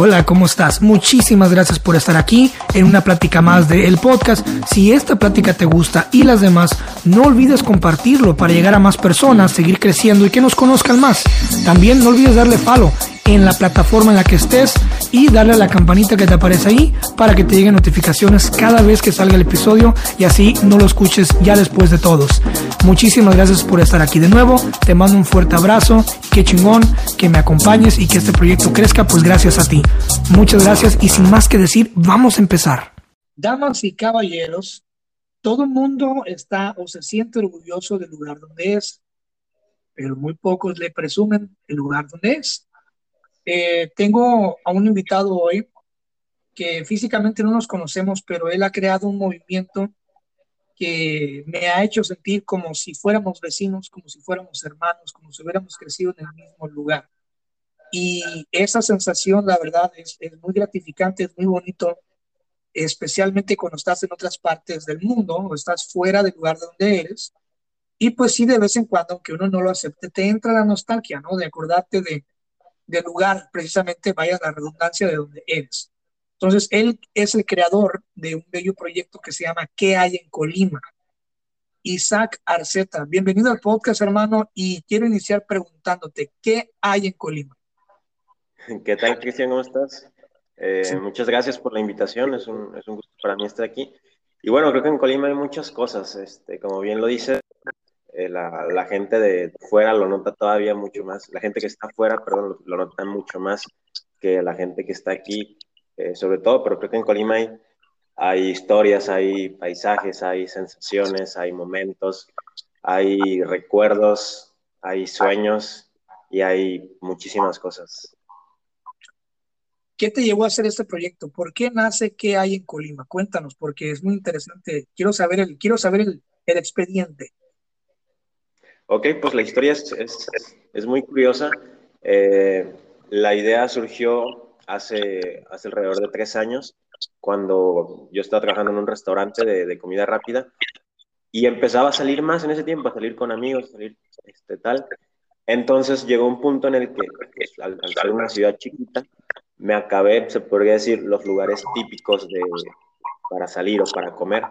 Hola, ¿cómo estás? Muchísimas gracias por estar aquí en una plática más de El Podcast. Si esta plática te gusta y las demás, no olvides compartirlo para llegar a más personas, seguir creciendo y que nos conozcan más. También no olvides darle follow en la plataforma en la que estés y darle a la campanita que te aparece ahí para que te lleguen notificaciones cada vez que salga el episodio y así no lo escuches ya después de todos. Muchísimas gracias por estar aquí de nuevo. Te mando un fuerte abrazo. Qué chingón que me acompañes y que este proyecto crezca, pues gracias a ti. Muchas gracias y sin más que decir, vamos a empezar. Damas y caballeros, todo el mundo está o se siente orgulloso del lugar donde es, pero muy pocos le presumen el lugar donde es. Eh, tengo a un invitado hoy que físicamente no nos conocemos, pero él ha creado un movimiento que me ha hecho sentir como si fuéramos vecinos, como si fuéramos hermanos, como si hubiéramos crecido en el mismo lugar. Y esa sensación, la verdad, es, es muy gratificante, es muy bonito, especialmente cuando estás en otras partes del mundo o estás fuera del lugar donde eres. Y pues sí, de vez en cuando, aunque uno no lo acepte, te entra la nostalgia, ¿no? De acordarte de, de lugar, precisamente, vaya la redundancia de donde eres. Entonces, él es el creador de un bello proyecto que se llama ¿Qué hay en Colima? Isaac Arceta, bienvenido al podcast, hermano, y quiero iniciar preguntándote, ¿qué hay en Colima? ¿Qué tal, Cristian? ¿Cómo estás? Eh, muchas gracias por la invitación, es un, es un, gusto para mí estar aquí. Y bueno, creo que en Colima hay muchas cosas, este, como bien lo dice, eh, la, gente de fuera lo nota todavía mucho más, la gente que está fuera, perdón, lo, nota mucho más que la gente que está aquí, eh, sobre todo, pero creo que en Colima hay, historias, hay paisajes, hay sensaciones, hay momentos, hay recuerdos, hay sueños y hay muchísimas cosas. ¿Qué te llevó a hacer este proyecto? ¿Por qué nace? ¿Qué hay en Colima? Cuéntanos, porque es muy interesante. Quiero saber el, quiero saber el expediente. Ok, pues la historia es, es, muy curiosa. Eh, la idea surgió hace, hace alrededor de tres años, cuando yo estaba trabajando en un restaurante de, de, comida rápida y empezaba a salir más en ese tiempo, a salir con amigos, salir este, tal. Entonces llegó un punto en el que, pues, al, al, ser una ciudad chiquita, me acabé, se podría decir, los lugares típicos de, para salir o para comer.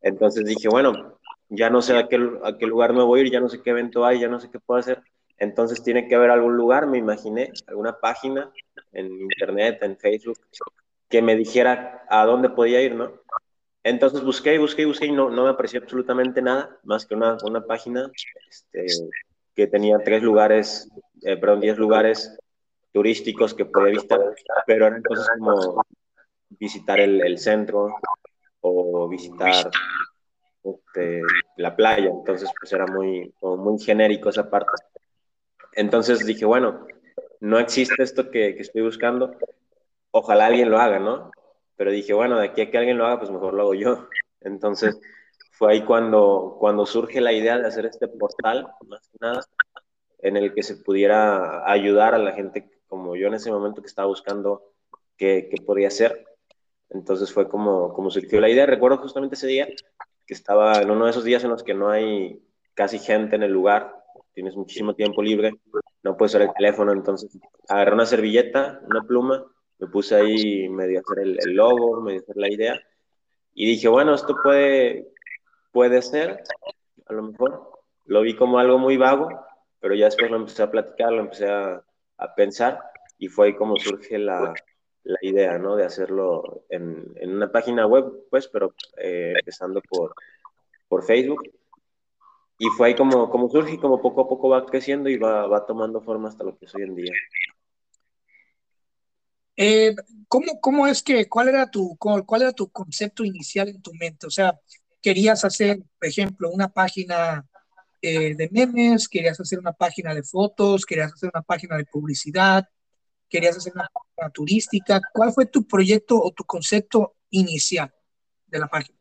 Entonces dije, bueno, ya no sé a qué, a qué lugar me voy a ir, ya no sé qué evento hay, ya no sé qué puedo hacer. Entonces tiene que haber algún lugar, me imaginé, alguna página en internet, en Facebook, que me dijera a dónde podía ir, ¿no? Entonces busqué busqué busqué y no, no me apareció absolutamente nada, más que una, una página este, que tenía tres lugares, eh, perdón, diez lugares turísticos que podía visitar, pero era entonces como visitar el, el centro o visitar este, la playa, entonces pues era muy, muy genérico esa parte. Entonces dije, bueno, no existe esto que, que, estoy buscando, ojalá alguien lo haga, ¿no? Pero dije, bueno, de aquí a que alguien lo haga, pues mejor lo hago yo. Entonces fue ahí cuando, cuando surge la idea de hacer este portal, más que nada, en el que se pudiera ayudar a la gente como yo en ese momento que estaba buscando qué, qué podía hacer. Entonces fue como, como surgió la idea. Recuerdo justamente ese día que estaba en uno de esos días en los que no hay casi gente en el lugar, tienes muchísimo tiempo libre, no puedes usar el teléfono, entonces agarré una servilleta, una pluma, me puse ahí medio a hacer el, el logo, medio a hacer la idea, y dije, bueno, esto puede, puede ser, a lo mejor, lo vi como algo muy vago, pero ya después lo empecé a platicar, lo empecé a, a pensar, y fue ahí como surge la, la idea, ¿no? De hacerlo en, en una página web, pues, pero eh, empezando por, por Facebook. Y fue ahí como, como surge y como poco a poco va creciendo y va, va tomando forma hasta lo que es hoy en día. Eh, ¿cómo, ¿Cómo es que, cuál era, tu, cuál era tu concepto inicial en tu mente? O sea, querías hacer, por ejemplo, una página eh, de memes, querías hacer una página de fotos, querías hacer una página de publicidad, querías hacer una página turística. ¿Cuál fue tu proyecto o tu concepto inicial de la página?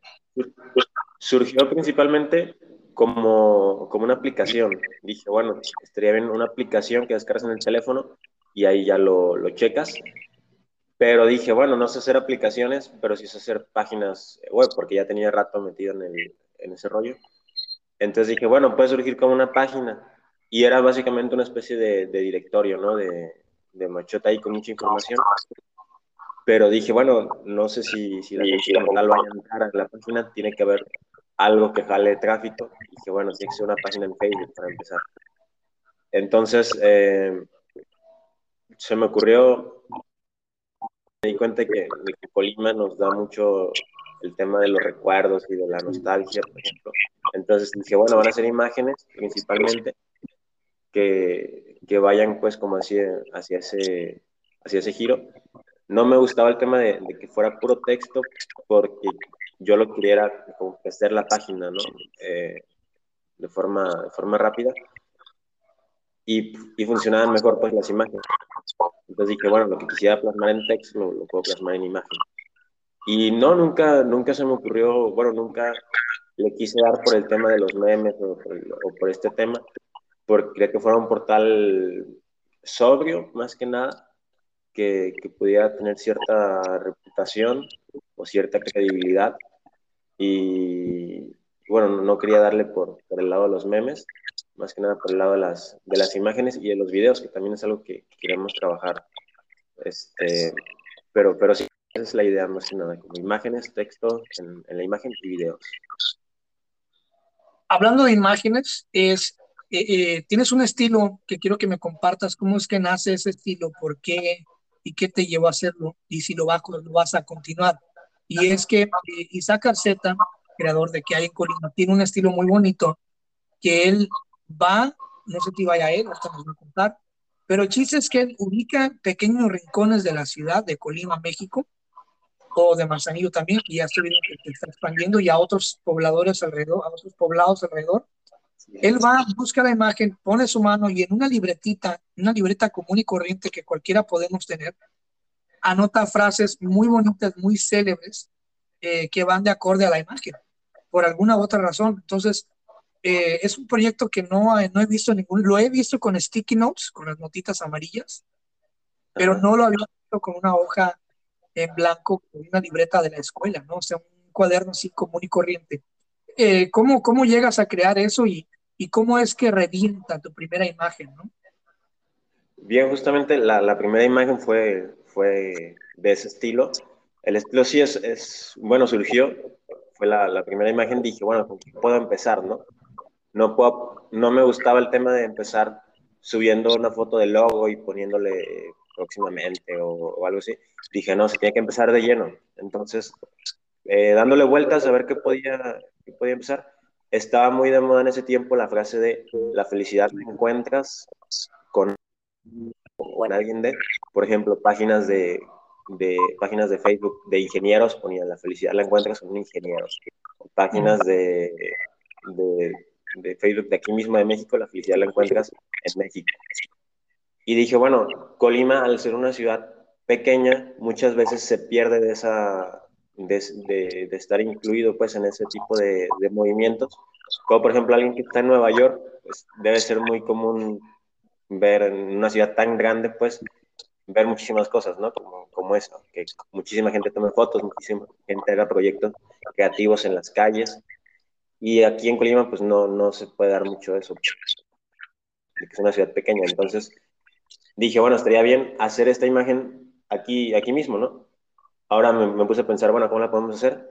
Surgió principalmente como, como una aplicación. Dije, bueno, estaría bien una aplicación que descargas en el teléfono y ahí ya lo, lo checas. Pero dije, bueno, no sé hacer aplicaciones, pero sí sé hacer páginas web, porque ya tenía rato metido en, el, en ese rollo. Entonces dije, bueno, puede surgir como una página. Y era básicamente una especie de, de directorio, ¿no? De, de machota ahí con mucha información. pero dije, bueno, no sé si, si la gente como tal vaya a entrar a la página, tiene que haber algo que jale tráfico. Y dije, bueno, tiene que ser una página en Facebook para empezar. Entonces, eh, se me ocurrió, me di cuenta que, que Colima nos da mucho el tema de los recuerdos y de la nostalgia, por ejemplo. Entonces dije, bueno, van a ser imágenes principalmente que, que vayan pues como hacia, hacia, ese, hacia ese giro. No me gustaba el tema de, que fuera puro texto porque yo lo quería como hacer la página, ¿no? Eh, de, forma, de forma rápida. Y, y, funcionaban mejor pues las imágenes. Entonces dije, bueno, lo que quisiera plasmar en texto lo, lo puedo plasmar en imagen. Y no, nunca, nunca se me ocurrió, bueno, nunca le quise dar por el tema de los memes o por, este tema, porque quería que fuera un portal sobrio, más que nada, que, que, pudiera tener cierta reputación o cierta credibilidad. Y bueno, no quería darle por, por, el lado de los memes, más que nada por el lado de las, de las imágenes y de los videos, que también es algo que, queremos trabajar. Este, pero, pero sí, esa es la idea más que nada, como imágenes, texto en, en la imagen y videos hablando de imágenes, es, eh, eh, tienes un estilo que quiero que me compartas, cómo es que nace ese estilo, por qué y qué te llevó a hacerlo y si lo, vas a continuar. Y es que eh, Isaac Arceta, creador de Que hay en Colima, tiene un estilo muy bonito que él va, no sé si vaya a él, hasta nos va a contar, pero el chiste es que él ubica pequeños rincones de la ciudad de Colima, México, o de Manzanillo también, que ya estoy viendo que, se está expandiendo y a otros pobladores alrededor, a otros poblados alrededor. Él va, busca la imagen, pone su mano y en una libretita, una libreta común y corriente que cualquiera podemos tener, anota frases muy bonitas, muy célebres, eh, que van de acorde a la imagen, por alguna u otra razón. Entonces, eh, es un proyecto que no, no he visto ningún, lo he visto con sticky notes, con las notitas amarillas, pero no lo había visto con una hoja en blanco una libreta de la escuela, ¿no? O sea, un cuaderno así común y corriente. Eh, ¿cómo, ¿Cómo llegas a crear eso y, y cómo es que revienta tu primera imagen, ¿no? Bien, justamente la, primera imagen fue, fue de ese estilo. El estilo sí es, es bueno, surgió, fue la, primera imagen, dije, bueno, puedo empezar, no? No, puedo, no me gustaba el tema de empezar subiendo una foto del logo y poniéndole próximamente o, algo así, dije, no, se tiene que empezar de lleno. Entonces, eh, dándole vueltas a ver qué podía, qué podía empezar, estaba muy de moda en ese tiempo la frase de la felicidad la encuentras con, alguien de, por ejemplo, páginas de, páginas de Facebook de ingenieros ponían la felicidad la encuentras con un ingeniero. Páginas de, de, de, Facebook de aquí mismo de México, la felicidad la encuentras en México. Y dije, bueno, Colima, al ser una ciudad pequeña, muchas veces se pierde de esa, de, estar incluido pues en ese tipo de, de, movimientos. Como por ejemplo alguien que está en Nueva York, pues debe ser muy común ver en una ciudad tan grande, pues ver muchísimas cosas, ¿no? Como, como eso, que muchísima gente toma fotos, muchísima gente haga proyectos creativos en las calles. Y aquí en Colima, pues no, no se puede dar mucho eso, que es una ciudad pequeña. Entonces, dije, bueno, estaría bien hacer esta imagen aquí, aquí mismo, ¿no? Ahora me, puse a pensar, bueno, ¿cómo la podemos hacer?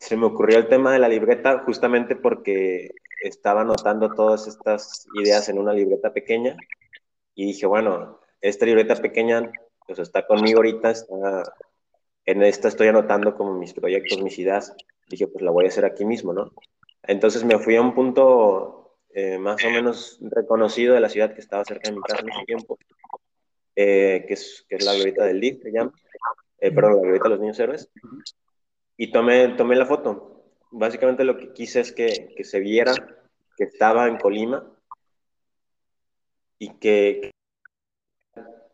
Se me ocurrió el tema de la libreta justamente porque estaba anotando todas estas ideas en una libreta pequeña y dije, bueno, esta libreta pequeña pues está conmigo ahorita, está, en esta estoy anotando como mis proyectos, mis ideas. Dije, pues la voy a hacer aquí mismo, ¿no? Entonces me fui a un punto eh, más o menos reconocido de la ciudad que estaba cerca de mi casa en ese tiempo, eh, que, es, que es la glorieta del DIF, se llama, eh, perdón, la glorieta de los niños héroes, y tomé, tomé la foto. Básicamente lo que quise es que, que se viera que estaba en Colima y que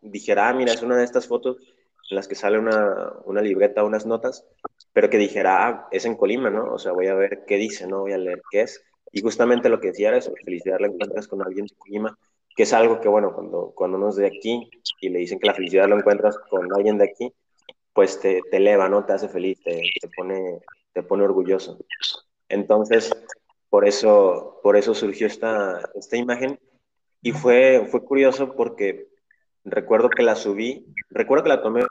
dijera, ah, mira, es una de estas fotos en las que sale una, una libreta, unas notas, pero que dijera, ah, es en Colima, ¿no? O sea, voy a ver qué dice, ¿no? Voy a leer qué es. Y justamente lo que decía era eso, felicidad la encuentras con alguien de Colima, que es algo que, bueno, cuando, cuando uno es de aquí y le dicen que la felicidad lo encuentras con alguien de aquí, pues te, te eleva, ¿no? Te hace feliz, te, te, pone, te pone orgulloso. Entonces, por eso, por eso surgió esta, esta imagen y fue, fue curioso porque recuerdo que la subí, recuerdo que la tomé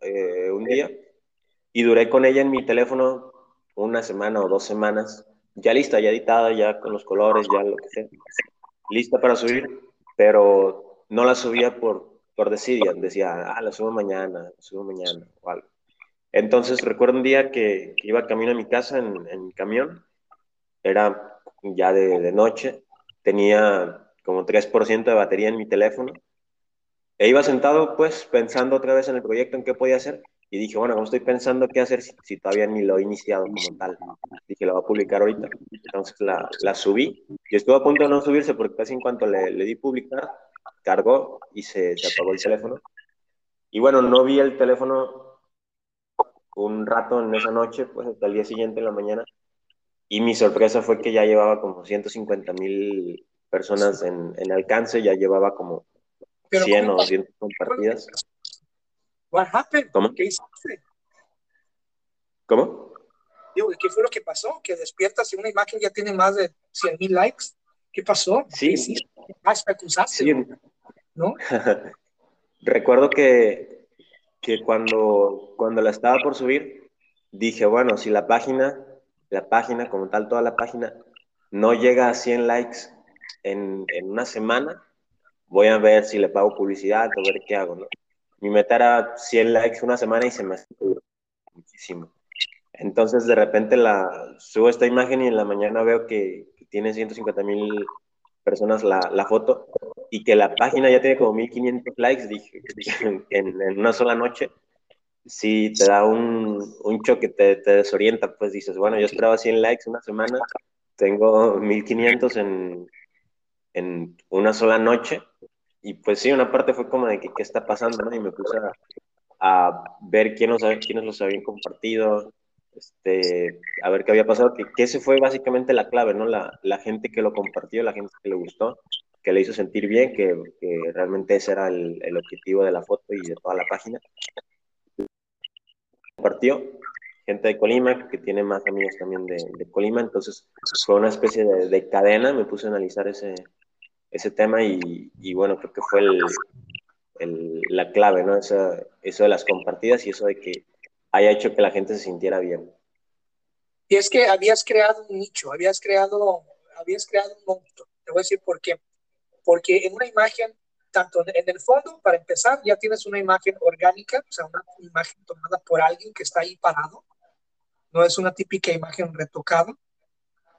eh, un día y duré con ella en mi teléfono una semana o dos semanas, ya lista, ya editada, ya con los colores, ya lo que sea, lista para subir, pero no la subía por, por decidir, decía, ah, la subo mañana, la subo mañana o algo. Entonces recuerdo un día que, iba camino a mi casa en, en mi camión, era ya de, de noche, tenía como 3% de batería en mi teléfono, e iba sentado pues pensando otra vez en el proyecto, en qué podía hacer, y dije, bueno, ¿cómo estoy pensando qué hacer si, todavía ni lo he iniciado como tal? Dije, lo voy a publicar ahorita. Entonces la, la subí y estuve a punto de no subirse porque casi en cuanto le, le di publicar, cargó y se, se, apagó el teléfono. Y bueno, no vi el teléfono un rato en esa noche, pues hasta el día siguiente en la mañana. Y mi sorpresa fue que ya llevaba como 150 mil personas en, en, alcance, ya llevaba como 100 o 200 compartidas. What happened? ¿Cómo? ¿Qué hiciste? ¿Cómo? Digo, ¿qué fue lo que pasó? Que despiertas y una imagen ya tiene más de 100 mil likes. ¿Qué pasó? Sí. ¿Qué más acusaste? Sí. ¿No? Recuerdo que, que cuando, cuando la estaba por subir, dije, bueno, si la página, la página como tal, toda la página, no llega a 100 likes en, en una semana, voy a ver si le pago publicidad o ver qué hago, ¿no? mi meta era 100 likes una semana y se me muchísimo. Entonces de repente la, subo esta imagen y en la mañana veo que, tiene 150 mil personas la, la, foto y que la página ya tiene como 1500 likes, dije, en, una sola noche. Sí, te da un, un choque, te, te, desorienta, pues dices, bueno, yo esperaba 100 likes una semana, tengo 1500 en, en una sola noche y pues sí, una parte fue como de que qué está pasando. Y me puse a, ver quiénes, quiénes los habían compartido, este, a ver qué había pasado, que, que ese fue básicamente la clave, ¿no? La, la, gente que lo compartió, la gente que le gustó, que le hizo sentir bien, que, que realmente ese era el, el, objetivo de la foto y de toda la página. Compartió gente de Colima, que tiene más amigos también de, de Colima, entonces fue una especie de, de cadena, me puse a analizar ese, ese tema y, y bueno, creo que fue el, el, la clave, ¿no? Eso, eso de las compartidas y eso de que haya hecho que la gente se sintiera bien. Y es que habías creado un nicho, habías creado, habías creado un monstruo. Te voy a decir por qué. Porque en una imagen, tanto en el fondo, para empezar, ya tienes una imagen orgánica, o sea, una imagen tomada por alguien que está ahí parado. No es una típica imagen retocada.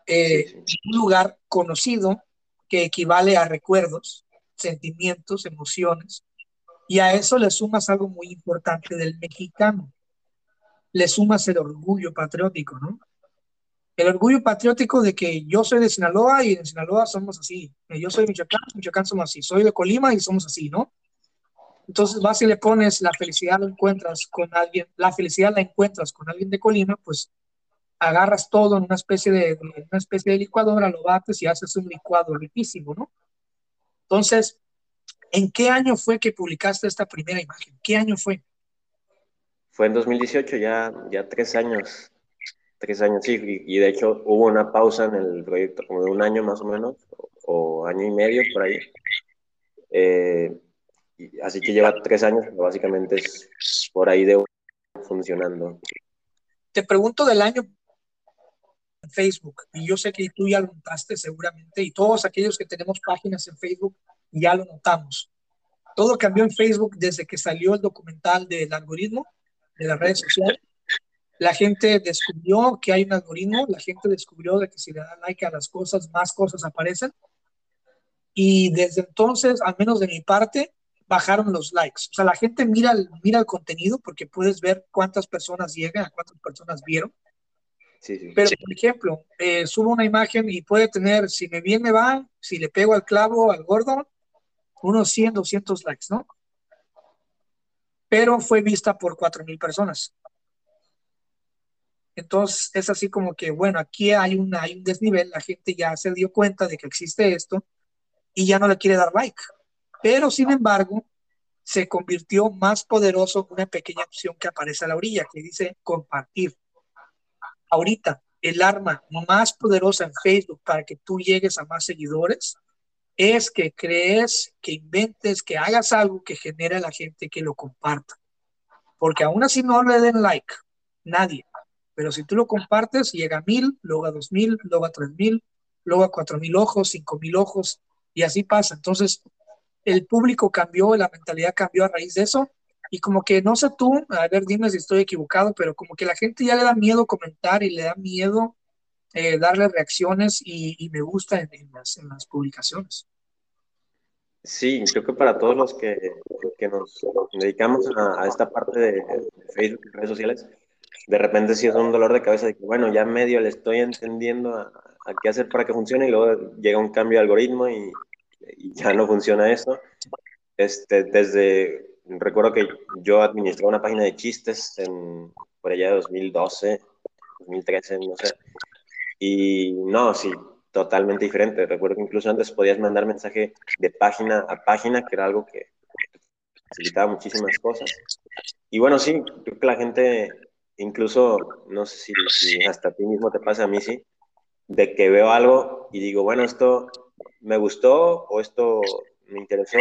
Eh, sí, sí. Un lugar conocido, que equivale a recuerdos, sentimientos, emociones, y a eso le sumas algo muy importante del mexicano. Le sumas el orgullo patriótico, ¿no? El orgullo patriótico de que yo soy de Sinaloa y en Sinaloa somos así. Yo soy de Michoacán, Michoacán somos así. Soy de Colima y somos así, ¿no? Entonces vas y le pones la felicidad la encuentras con alguien, la felicidad la encuentras con alguien de Colima, pues agarras todo en una especie de, una especie de licuadora, lo bates y haces un licuado riquísimo, ¿no? Entonces, ¿en qué año fue que publicaste esta primera imagen? ¿Qué año fue? Fue en 2018, ya, ya tres años. Tres años, sí, y, y de hecho hubo una pausa en el proyecto, como de un año más o menos, o, o año y medio por ahí. Eh, y, así que lleva tres años, pero básicamente es por ahí de funcionando. Te pregunto del año en Facebook y yo sé que tú ya lo notaste seguramente y todos aquellos que tenemos páginas en Facebook ya lo notamos. Todo cambió en Facebook desde que salió el documental del algoritmo de las redes sociales. La gente descubrió que hay un algoritmo, la gente descubrió de que si le da like a las cosas, más cosas aparecen. Y desde entonces, al menos de mi parte, bajaron los likes. O sea, la gente mira el, mira el contenido porque puedes ver cuántas personas llegan, a cuántas personas vieron Sí, sí. Pero, por ejemplo, eh, subo una imagen y puede tener, si me bien me va, si le pego al clavo, al gordo, unos 100, 200 likes, ¿no? Pero fue vista por 4.000 personas. Entonces, es así como que, bueno, aquí hay, una, hay un desnivel, la gente ya se dio cuenta de que existe esto y ya no le quiere dar like. Pero, sin embargo, se convirtió más poderoso una pequeña opción que aparece a la orilla, que dice compartir ahorita el arma más poderosa en Facebook para que tú llegues a más seguidores es que crees, que inventes, que hagas algo que genere a la gente que lo comparta. porque aún así no le den like, nadie. Pero si tú lo compartes, llega a mil, luego a dos mil, luego a tres mil, luego a cuatro mil ojos, cinco mil ojos, y así pasa. Entonces, el público cambió, la mentalidad cambió a raíz de eso, y como que no sé tú, a ver, dime si estoy equivocado, pero como que la gente ya le da miedo comentar y le da miedo eh, darle reacciones y, me gusta en, las, en, las, publicaciones. Sí, creo que para todos los que, que nos dedicamos a, esta parte de, Facebook y redes sociales, de repente sí es un dolor de cabeza de que, bueno, ya medio le estoy entendiendo a, a qué hacer para que funcione y luego llega un cambio de algoritmo y, y ya no funciona eso. Este, desde, recuerdo que yo administraba una página de chistes en, por allá de 2012, 2013, no sé. Y no, sí, totalmente diferente. Recuerdo que incluso antes podías mandar mensaje de página a página, que era algo que facilitaba muchísimas cosas. Y bueno, sí, creo que la gente, incluso, no sé si, hasta ti mismo te pasa a mí, sí, de que veo algo y digo, bueno, esto me gustó o esto me interesó,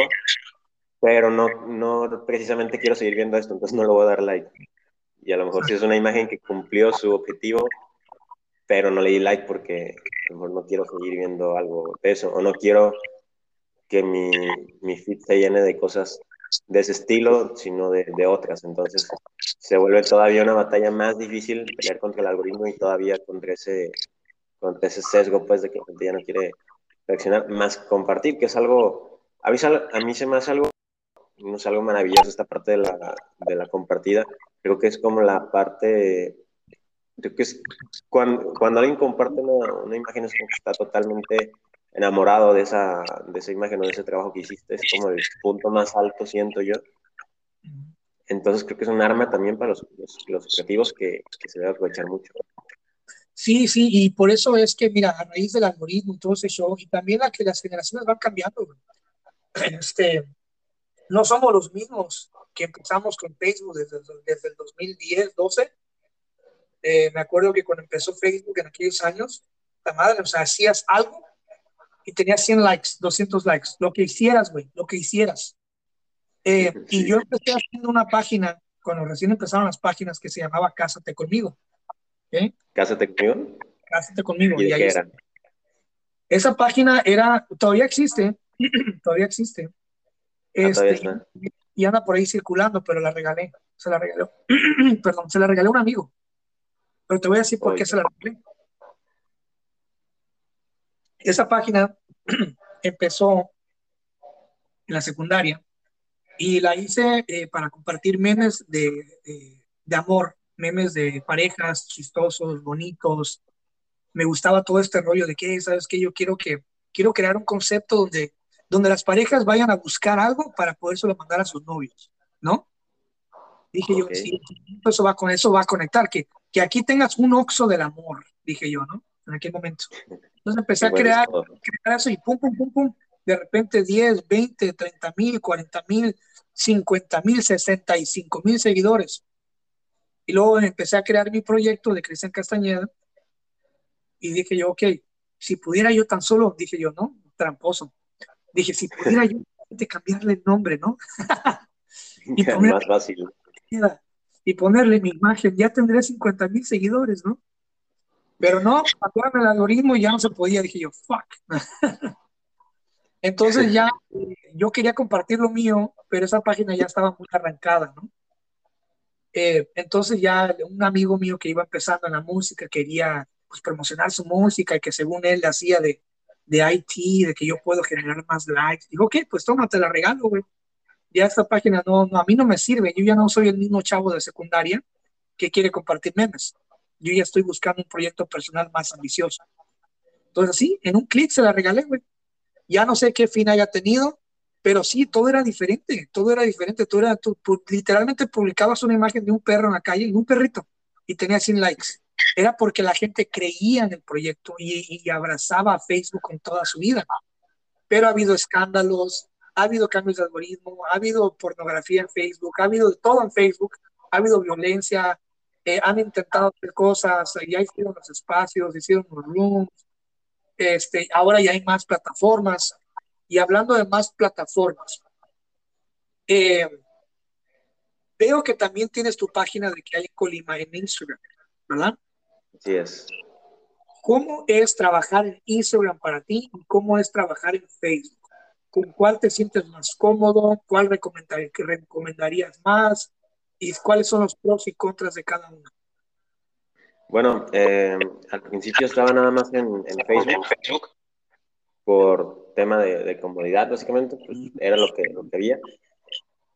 pero no, no precisamente quiero seguir viendo esto, entonces no lo voy a dar like. Y a lo mejor si es una imagen que cumplió su objetivo, pero no le di like porque a lo mejor no quiero seguir viendo algo de eso, o no quiero que mi, mi feed se llene de cosas de ese estilo, sino de, de, otras. Entonces se vuelve todavía una batalla más difícil pelear contra el algoritmo y todavía contra ese, contra ese sesgo, pues, de que la gente ya no quiere reaccionar, más compartir, que es algo, a mí, a mí se me hace algo, no es algo maravilloso esta parte de la, de la compartida, creo que es como la parte, creo que es cuando, cuando alguien comparte una, una imagen es como que está totalmente enamorado de esa, de esa imagen o de ese trabajo que hiciste, es como el punto más alto, siento yo. Entonces creo que es un arma también para los, los, creativos que, que se debe aprovechar mucho. Sí, sí, y por eso es que, mira, a raíz del algoritmo y todo ese show, y también la que las generaciones van cambiando, este, no somos los mismos que empezamos con Facebook desde, desde el 2010, 12. Eh, me acuerdo que cuando empezó Facebook en aquellos años, la madre, o sea, hacías algo y tenías 100 likes, 200 likes, lo que hicieras, güey, lo que hicieras. Eh, y yo empecé haciendo una página, cuando recién empezaron las páginas, que se llamaba Cásate conmigo. Cásate conmigo. Cásate conmigo. ¿Y, ahí era? Esa página era, todavía existe, todavía existe. Ah, este, y anda por ahí circulando, pero la regalé, se la regaló, perdón, se la regalé a un amigo. Pero te voy a decir por qué se la regalé. Esa página empezó en la secundaria y la hice eh, para compartir memes de, de amor memes de parejas chistosos, bonitos. Me gustaba todo este rollo de que, ¿sabes que Yo quiero que quiero crear un concepto donde, donde las parejas vayan a buscar algo para poder solo mandar a sus novios, ¿no? Dije yo, sí, eso va, con, eso va a conectar, que, que aquí tengas un oxo del amor, dije yo, ¿no? En aquel momento. Entonces empecé a crear, crear eso y pum, pum, pum, pum. De repente 10, 20, 30 mil, 40 mil, 50 mil, 65 mil seguidores. Y luego empecé a crear mi proyecto de Cristian Castañeda y dije yo, ok, si pudiera yo tan solo, dije yo, no, tramposo. Dije, si pudiera yo cambiarle el nombre, ¿no? y más fácil. Y ponerle mi imagen, ya tendré 50 mil seguidores, ¿no? Pero no, cambiaron el algoritmo y ya no se podía. Dije yo, fuck. Entonces ya yo quería compartir lo mío, pero esa página ya estaba muy arrancada, ¿no? Eh, entonces ya un amigo mío que iba empezando en la música quería pues, promocionar su música y que según él le hacía de, de IT, de que yo puedo generar más likes. Dijo, ok, pues toma, te la regalo, güey. Ya esta página no, no, a mí no me sirve. Yo ya no soy el mismo chavo de secundaria que quiere compartir memes. Yo ya estoy buscando un proyecto personal más ambicioso. Entonces, sí, en un clic se la regalé, güey. Ya no sé qué fin haya tenido, pero sí, todo era diferente, todo era diferente, todo era, tú, literalmente publicabas una imagen de un perro en la calle, un perrito, y tenía 100 likes. Era porque la gente creía en el proyecto y, abrazaba a Facebook con toda su vida. Pero ha habido escándalos, ha habido cambios de algoritmo, ha habido pornografía en Facebook, ha habido de todo en Facebook, ha habido violencia, eh, han intentado hacer cosas, ya hicieron los espacios, hicieron los rooms, este, ahora ya hay más plataformas, y hablando de más plataformas, eh, Veo que también tienes tu página de que hay en Colima en Instagram, ¿verdad? Así es. ¿Cómo es trabajar en Instagram para ti y cómo es trabajar en Facebook? ¿Con cuál te sientes más cómodo? ¿Cuál recomendarías más? ¿Y cuáles son los pros y contras de cada uno? Bueno, eh, al principio estaba nada más en, Facebook, por tema de, comodidad, básicamente, pues era lo que, lo que había.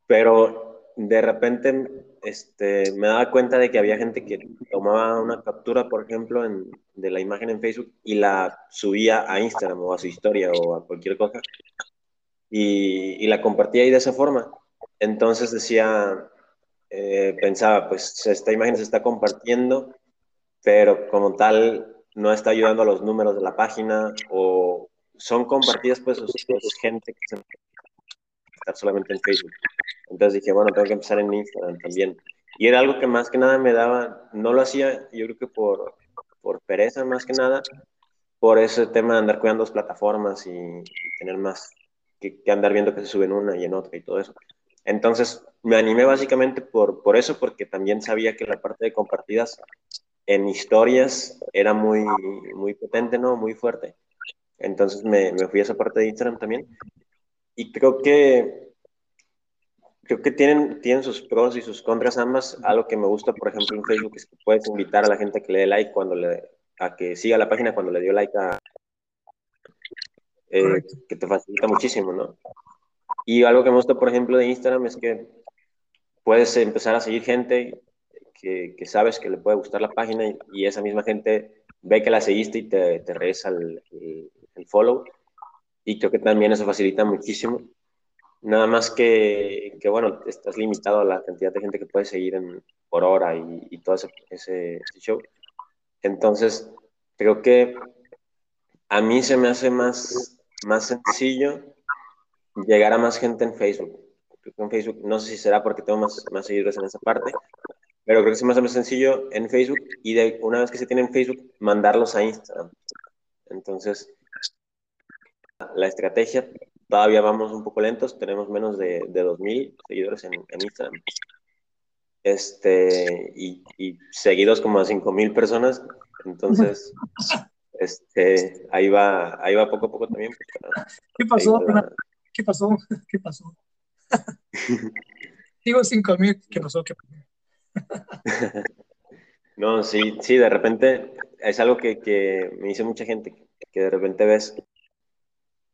Pero de repente este, me daba cuenta de que había gente que tomaba una captura, por ejemplo, de la imagen en Facebook y la subía a Instagram o a su historia o a cualquier cosa y, y la compartía ahí de esa forma. Entonces decía, eh, pensaba, pues esta imagen se está compartiendo, pero como tal no está ayudando a los números de la página o son compartidas pues, gente que se estar solamente en Facebook. Entonces dije, bueno, tengo que empezar en Instagram también. Y era algo que más que nada me daba, no lo hacía, yo creo que por, por pereza más que nada, por ese tema de andar cuidando las plataformas y, tener más que, andar viendo que se suben una y en otra y todo eso. Entonces me animé básicamente por, por eso, porque también sabía que la parte de compartidas en historias era muy, muy potente, ¿no? Muy fuerte. Entonces me, me fui a esa parte de Instagram también. Y creo que, creo que tienen, tienen sus pros y sus contras ambas. Algo que me gusta, por ejemplo, en Facebook es que puedes invitar a la gente a que le dé like cuando le, a que siga la página cuando le dio like a, eh, que te facilita muchísimo, ¿no? Y algo que me gusta, por ejemplo, de Instagram es que puedes empezar a seguir gente que, que sabes que le puede gustar la página y, esa misma gente ve que la seguiste y te, te regresa el, el, follow. Y creo que también eso facilita muchísimo. Nada más que, que, bueno, estás limitado a la cantidad de gente que puedes seguir en, por hora y, y todo ese, ese, show. Entonces, creo que a mí se me hace más, más sencillo llegar a más gente en Facebook. En Facebook, no sé si será porque tengo más, más seguidores en esa parte, pero creo que es más, sencillo en Facebook y de, una vez que se tiene en Facebook, mandarlos a Instagram. Entonces, la estrategia, todavía vamos un poco lentos, tenemos menos de, de 2.000 seguidores en, en, Instagram. Este, y, y seguidos como a 5.000 personas, entonces, este, ahí va, ahí va poco a poco también. ¿Qué pasó? ¿Qué pasó? ¿Qué pasó? Digo cinco mil, ¿qué pasó? ¿Qué pasó? no, sí, sí, de repente es algo que, que, me dice mucha gente, que de repente ves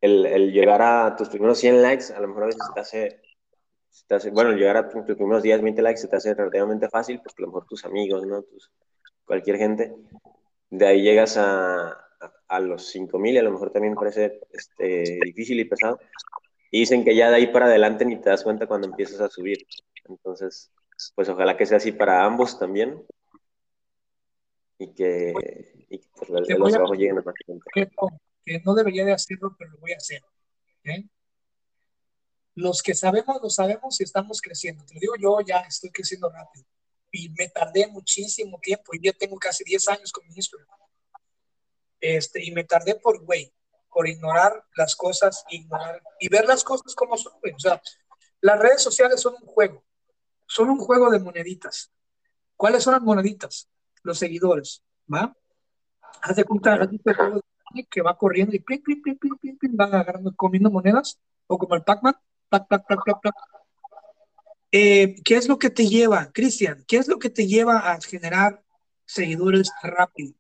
el, el, llegar a tus primeros 100 likes, a lo mejor a veces te hace, te hace bueno, llegar a tus primeros 10, 20 likes se te hace relativamente fácil, porque a lo mejor tus amigos, ¿no? Tus, cualquier gente, de ahí llegas a, los 5000 y a lo mejor también parece este, difícil y pesado, y dicen que ya de ahí para adelante ni te das cuenta cuando empiezas a subir. Entonces, pues ojalá que sea así para ambos también. Y que, y que pues, los trabajos lleguen a más gente. Que no, que no debería de hacerlo, pero lo voy a hacer. ¿eh? Los que sabemos, lo sabemos y estamos creciendo. Te lo digo yo, ya estoy creciendo rápido. Y me tardé muchísimo tiempo. Y ya tengo casi 10 años con mi Instagram. Este, y me tardé por, güey, por ignorar las cosas ignorar, y ver las cosas como son. O sea, las redes sociales son un juego, son un juego de moneditas. ¿Cuáles son las moneditas? Los seguidores, ¿va? Haz de cuenta, que va corriendo y plin, plin, plin, plin, plin, plin, van agarrando, comiendo monedas, o como el Pac-Man, pac, pac, pac, pac, pac. Eh, ¿Qué es lo que te lleva, Cristian? ¿Qué es lo que te lleva a generar seguidores rápido?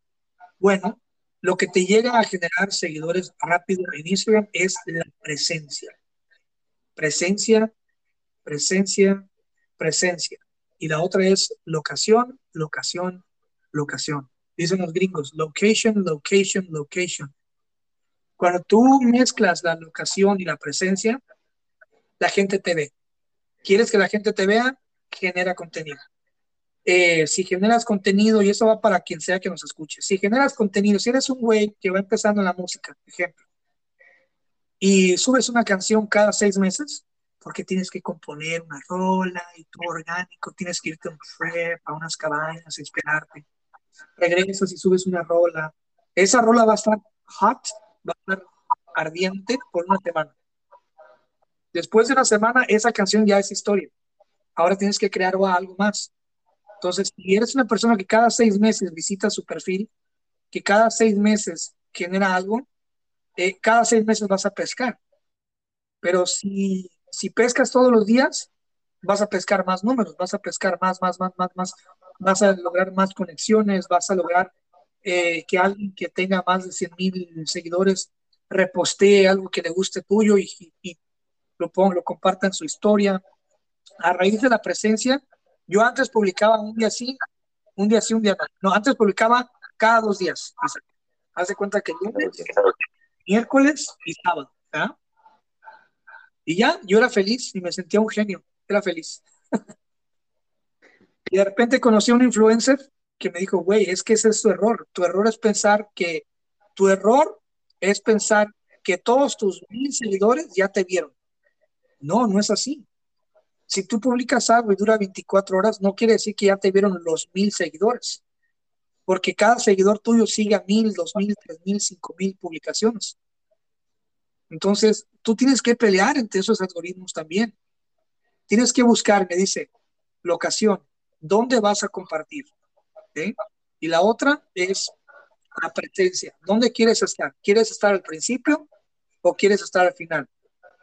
Bueno, lo que te llega a generar seguidores rápido en Instagram es la presencia. Presencia, presencia, presencia. Y la otra es locación, locación, locación. Dicen los gringos, location, location, location. Cuando tú mezclas la locación y la presencia, la gente te ve. ¿Quieres que la gente te vea? Genera contenido. Eh, si generas contenido, y eso va para quien sea que nos escuche, si generas contenido, si eres un güey que va empezando en la música, ejemplo, y subes una canción cada seis meses, porque tienes que componer una rola y todo orgánico, tienes que irte a un prep, a unas cabañas, esperarte, regresas y subes una rola, esa rola va a estar hot, va a estar ardiente por una semana. Después de una semana, esa canción ya es historia ahora tienes que crear algo más. Entonces, si eres una persona que cada seis meses visita su perfil, que cada seis meses genera algo, eh, cada seis meses vas a pescar. Pero si, si pescas todos los días, vas a pescar más números, vas a pescar más, más, más, más, más, vas a lograr más conexiones, vas a lograr eh, que alguien que tenga más de 100 mil seguidores repostee algo que le guste tuyo y, y, lo, lo comparta en su historia. A raíz de la presencia, yo antes publicaba un día sí, un día sí, un día no. No, antes publicaba cada dos días. Haz de cuenta que lunes, miércoles y sábado. Y ya, yo era feliz y me sentía un genio. Era feliz. y de repente conocí a un influencer que me dijo, güey, es que ese es tu error. Tu error es pensar que, tu error es pensar que todos tus mil seguidores ya te vieron. No, no es así. Si tú publicas algo y dura 24 horas, no quiere decir que ya te vieron los mil seguidores, porque cada seguidor tuyo sigue a mil, dos mil, tres mil, cinco mil publicaciones. Entonces, tú tienes que pelear entre esos algoritmos también. Tienes que buscar, me dice, locación, ¿dónde vas a compartir? Y la otra es la presencia. ¿Dónde quieres estar? ¿Quieres estar al principio o quieres estar al final?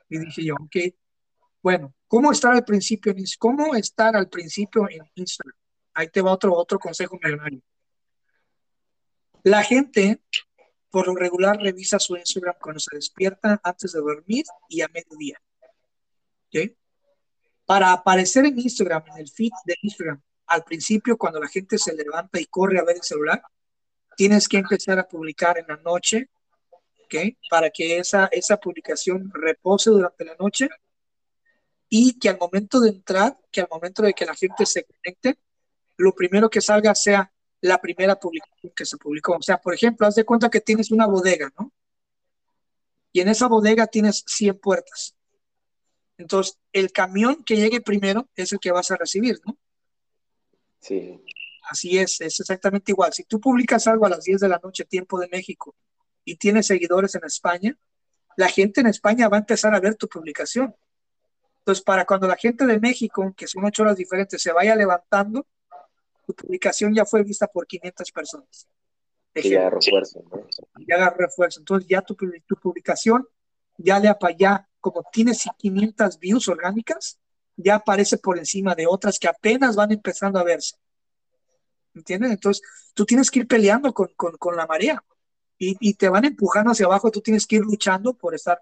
Y dije yo, ok, bueno, ¿cómo estar al principio? ¿Cómo estar al principio en Instagram? Ahí te va otro, otro consejo millonario. La gente por lo regular revisa su Instagram cuando se despierta, antes de dormir y a mediodía. ¿Okay? Para aparecer en Instagram, en el feed de Instagram, al principio cuando la gente se levanta y corre a ver el celular, tienes que empezar a publicar en la noche, ¿okay? Para que esa, esa publicación repose durante la noche y que al momento de entrar, que al momento de que la gente se conecte, lo primero que salga sea la primera publicación que se publicó. O sea, por ejemplo, haz de cuenta que tienes una bodega, ¿no? Y en esa bodega tienes 100 puertas. Entonces, el camión que llegue primero es el que vas a recibir, ¿no? Sí. Así es, es exactamente igual. Si tú publicas algo a las 10 de la noche, tiempo de México, y tienes seguidores en España, la gente en España va a empezar a ver tu publicación. Entonces, para cuando la gente de México, que son ocho horas diferentes, se vaya levantando, tu publicación ya fue vista por 500 personas. Y ya refuerzo. Ya agarró refuerzo. Entonces ya tu, tu publicación ya le ya, como tienes 500 views orgánicas, ya aparece por encima de otras que apenas van empezando a verse. ¿Entiendes? Entonces tú tienes que ir peleando con, con, con la marea y, y, te van empujando hacia abajo, tú tienes que ir luchando por estar.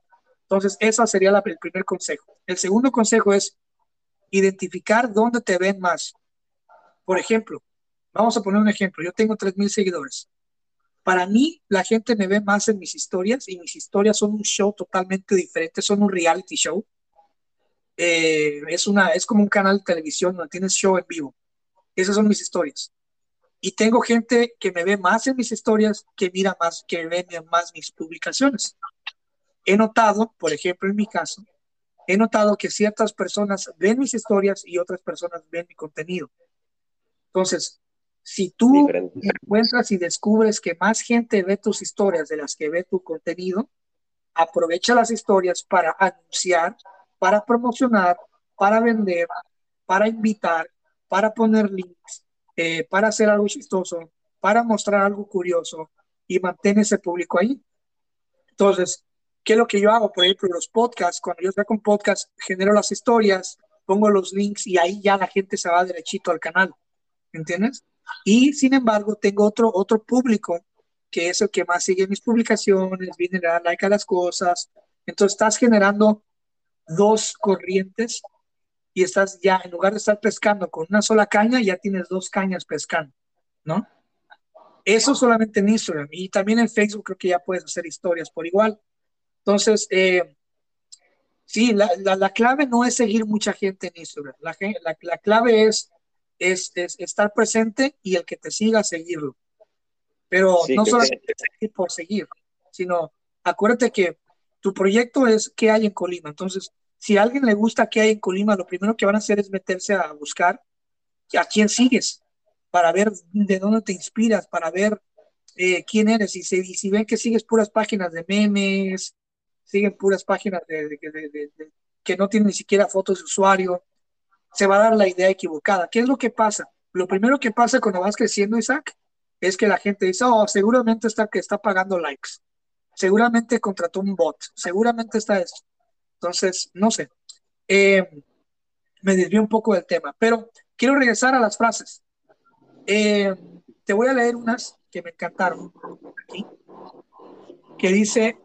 Entonces, ese sería el primer consejo. El segundo consejo es identificar dónde te ven más. Por ejemplo, vamos a poner un ejemplo, yo tengo 3.000 seguidores. Para mí, la gente me ve más en mis historias y mis historias son un show totalmente diferente, son un reality show. Eh, es, una, es como un canal de televisión donde tienes show en vivo. Esas son mis historias. Y tengo gente que me ve más en mis historias, que mira más, que ve más mis publicaciones. He notado, por ejemplo, en mi caso, he notado que ciertas personas ven mis historias y otras personas ven mi contenido. Entonces, si tú encuentras y descubres que más gente ve tus historias de las que ve tu contenido, aprovecha las historias para anunciar, para promocionar, para vender, para invitar, para poner links, eh, para hacer algo chistoso, para mostrar algo curioso y mantén ese público ahí. Entonces, ¿qué es lo que yo hago? Por ejemplo, los podcasts, cuando yo saco un podcast, genero las historias, pongo los links y ahí ya la gente se va derechito al canal. ¿entiendes? Y sin embargo, tengo otro, otro público que es el que más sigue mis publicaciones, viene a dar like a las cosas. Entonces estás generando dos corrientes y estás ya, en lugar de estar pescando con una sola caña, ya tienes dos cañas pescando, ¿no? Eso solamente en Instagram y también en Facebook creo que ya puedes hacer historias por igual. Entonces, eh, sí, la, la, clave no es seguir mucha gente en Instagram. La, la, la clave es es, estar presente y el que te siga, seguirlo. Pero no solamente seguir por seguir, sino acuérdate que tu proyecto es qué hay en Colima. Entonces, si a alguien le gusta qué hay en Colima, lo primero que van a hacer es meterse a buscar a quién sigues, para ver de dónde te inspiras, para ver eh, quién eres. Y si, si, ven que sigues puras páginas de memes, siguen puras páginas de, que no tienen ni siquiera fotos de usuario, se va a dar la idea equivocada. ¿Qué es lo que pasa? Lo primero que pasa cuando vas creciendo, Isaac, es que la gente dice, oh, seguramente está que está pagando likes, seguramente contrató un bot, seguramente está esto. Entonces, no sé. Eh, me desvío un poco del tema, pero quiero regresar a las frases. Eh, te voy a leer unas que me encantaron aquí, que dice,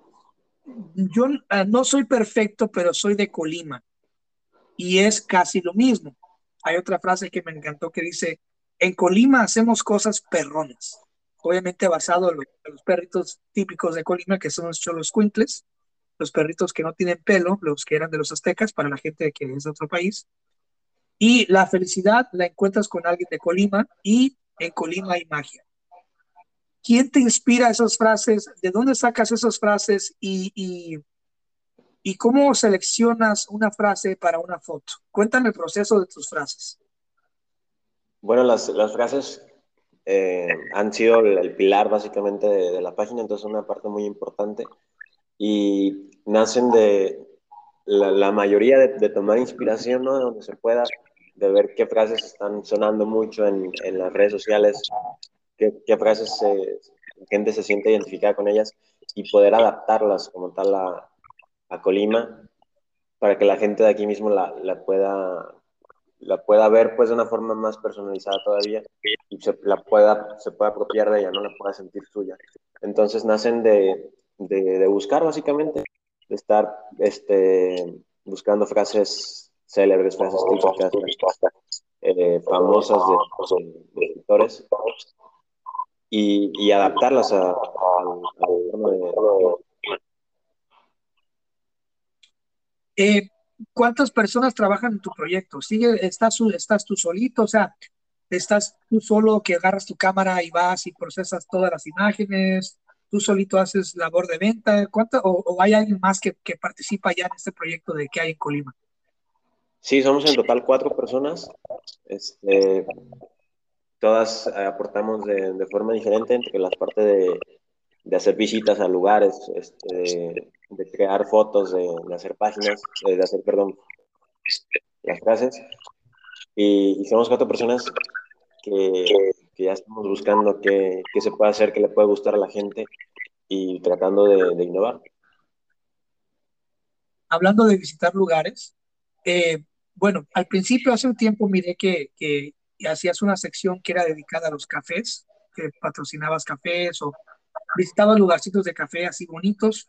yo ah, no soy perfecto, pero soy de Colima. Y es casi lo mismo. Hay otra frase que me encantó que dice, en Colima hacemos cosas perronas. Obviamente basado en los, perritos típicos de Colima, que son los cholos cuintles, los perritos que no tienen pelo, los que eran de los aztecas, para la gente que es de otro país. Y la felicidad la encuentras con alguien de Colima y en Colima hay magia. ¿Quién te inspira esas frases? ¿De dónde sacas esas frases? Y, y, cómo seleccionas una frase para una foto? Cuéntame el proceso de tus frases. Bueno, las, las frases eh, han sido el, pilar básicamente de, la página, entonces una parte muy importante. Y nacen de la, mayoría de, tomar inspiración, ¿no? De donde se pueda, de ver qué frases están sonando mucho en, en las redes sociales, qué, frases la gente se siente identificada con ellas y poder adaptarlas como tal a, a Colima para que la gente de aquí mismo la, la, pueda la pueda ver pues de una forma más personalizada todavía y se la pueda se pueda apropiar de ella, no la pueda sentir suya. Entonces nacen de, de, buscar básicamente, de estar este, buscando frases célebres, frases típicas, eh, famosas de, escritores y, adaptarlas al eh, ¿Cuántas personas trabajan en tu proyecto? ¿Sigue, estás, ¿Estás tú solito? O sea, ¿estás tú solo que agarras tu cámara y vas y procesas todas las imágenes? ¿Tú solito haces labor de venta? ¿Cuánto, o, hay alguien más que, que, participa ya en este proyecto de que hay en Colima? Sí, somos en total cuatro personas. Este, todas eh, aportamos de, de, forma diferente, entre la parte de, de hacer visitas a lugares, este, de crear fotos, de, hacer páginas, de hacer, perdón, las frases. Y, y somos cuatro personas que, que, ya estamos buscando qué, qué, se puede hacer, qué le puede gustar a la gente y tratando de, de innovar. Hablando de visitar lugares, eh, bueno, al principio, hace un tiempo, miré que, que y hacías una sección que era dedicada a los cafés, que patrocinabas cafés o visitabas lugarcitos de café así bonitos.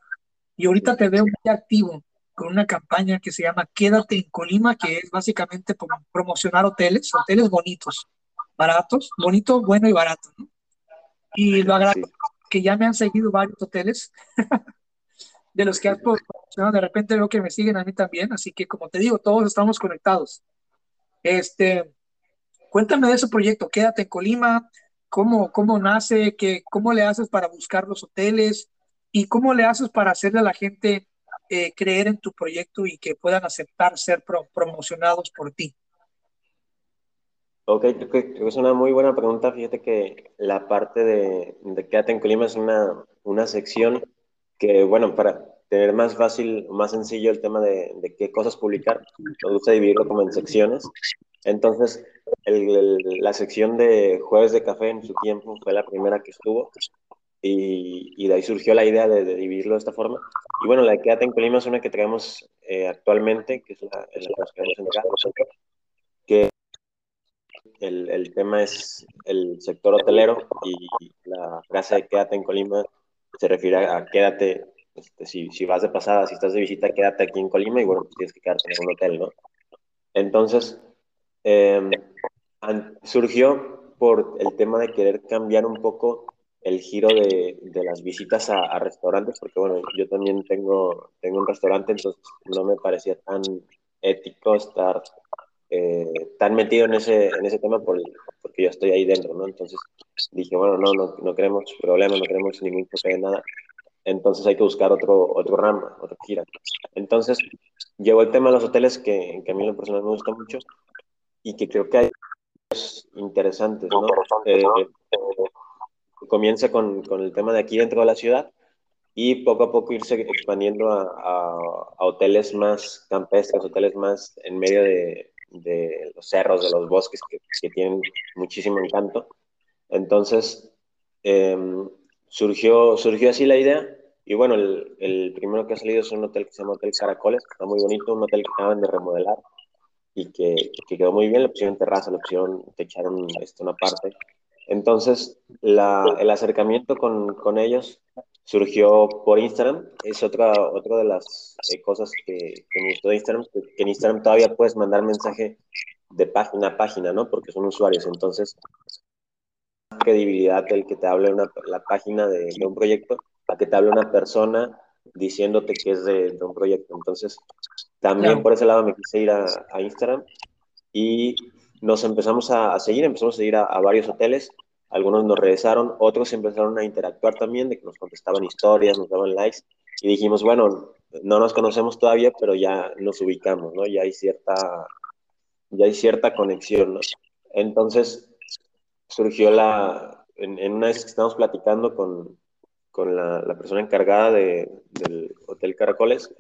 Y ahorita te veo muy activo con una campaña que se llama Quédate en Colima, que es básicamente promocionar hoteles, hoteles bonitos, baratos, bonito, bueno y barato. Y lo agradezco que ya me han seguido varios hoteles de los que has promocionado. De repente veo que me siguen a mí también, así que como te digo, todos estamos conectados. Este, Cuéntame de ese proyecto, quédate en Colima, cómo, cómo nace, qué, cómo le haces para buscar los hoteles y cómo le haces para hacerle a la gente eh, creer en tu proyecto y que puedan aceptar ser promocionados por ti. Ok, creo que es una muy buena pregunta. Fíjate que la parte de, de Quédate en Colima es una, una sección que, bueno, para tener más fácil, más sencillo el tema de, de qué cosas publicar, nos gusta dividirlo como en secciones. Entonces, la sección de Jueves de Café en su tiempo fue la primera que estuvo y, y de ahí surgió la idea de, dividirlo de esta forma. Y bueno, la de Quédate en Colima es una que traemos eh, actualmente, que es la, la que que el, el, tema es el sector hotelero y la frase de Quédate en Colima se refiere a, quédate, este, si, si, vas de pasada, si estás de visita, quédate aquí en Colima y bueno, pues tienes que quedarte en un hotel, ¿no? Entonces, eh, surgió por el tema de querer cambiar un poco el giro de, de las visitas a, restaurantes, porque bueno, yo también tengo, tengo un restaurante, entonces no me parecía tan ético estar eh, tan metido en ese, en ese tema por, porque yo estoy ahí dentro, ¿no? Entonces dije, bueno, no, no, no queremos problemas, no queremos ningún tipo de nada, entonces hay que buscar otro, otro rama, otra gira. Entonces llegó el tema de los hoteles, que, que a mí en lo personal me gusta mucho, y que creo que hay interesantes, ¿no? Eh, comienza con, con, el tema de aquí dentro de la ciudad y poco a poco irse expandiendo a, a, hoteles más campestres, hoteles más en medio de, de los cerros, de los bosques que, que tienen muchísimo encanto. Entonces, em, surgió, surgió así la idea. Y bueno, el, el, primero que ha salido es un hotel que se llama Hotel Caracoles, que está muy bonito, un hotel que acaban de remodelar y que, que quedó muy bien. Le pusieron terraza, le pusieron, te echaron esto, una parte. Entonces, la, el acercamiento con, con, ellos surgió por Instagram. Es otra, otra de las eh, cosas que, que, me gustó de Instagram, que, que, en Instagram todavía puedes mandar mensaje de página a página, ¿no? Porque son usuarios. Entonces, credibilidad el que te hable una, la página de, de, un proyecto a que te hable una persona diciéndote que es de, de un proyecto. Entonces, también claro. por ese lado me quise ir a, a Instagram y nos empezamos a, a, seguir, empezamos a seguir a, a, varios hoteles, algunos nos regresaron, otros empezaron a interactuar también, de que nos contestaban historias, nos daban likes, y dijimos, bueno, no nos conocemos todavía, pero ya nos ubicamos, ¿no? Ya hay cierta, ya hay cierta conexión, ¿no? Entonces, surgió la, en, en una vez que estábamos platicando con, con la, la persona encargada de, del Hotel Caracoles,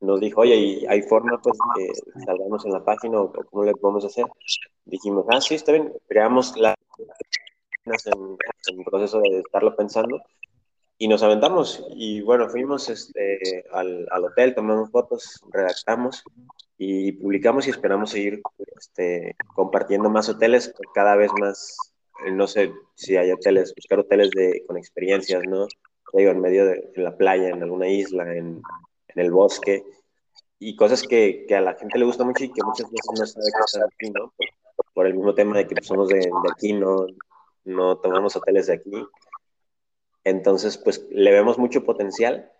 nos dijo, oye, ¿hay forma pues que salgamos en la página o cómo le podemos hacer? Dijimos, ah, sí, está bien, creamos la en, en proceso de estarlo pensando y nos aventamos y bueno, fuimos este, al, al, hotel, tomamos fotos, redactamos y publicamos y esperamos seguir este, compartiendo más hoteles, cada vez más, no sé si hay hoteles, buscar hoteles de, con experiencias, ¿no? Digo, en medio de en la playa, en alguna isla, en, en el bosque, y cosas que, que, a la gente le gusta mucho y que muchas veces no sabe que están aquí, ¿no? Por, por, el mismo tema de que somos de, de, aquí, no, no tomamos hoteles de aquí. Entonces, pues le vemos mucho potencial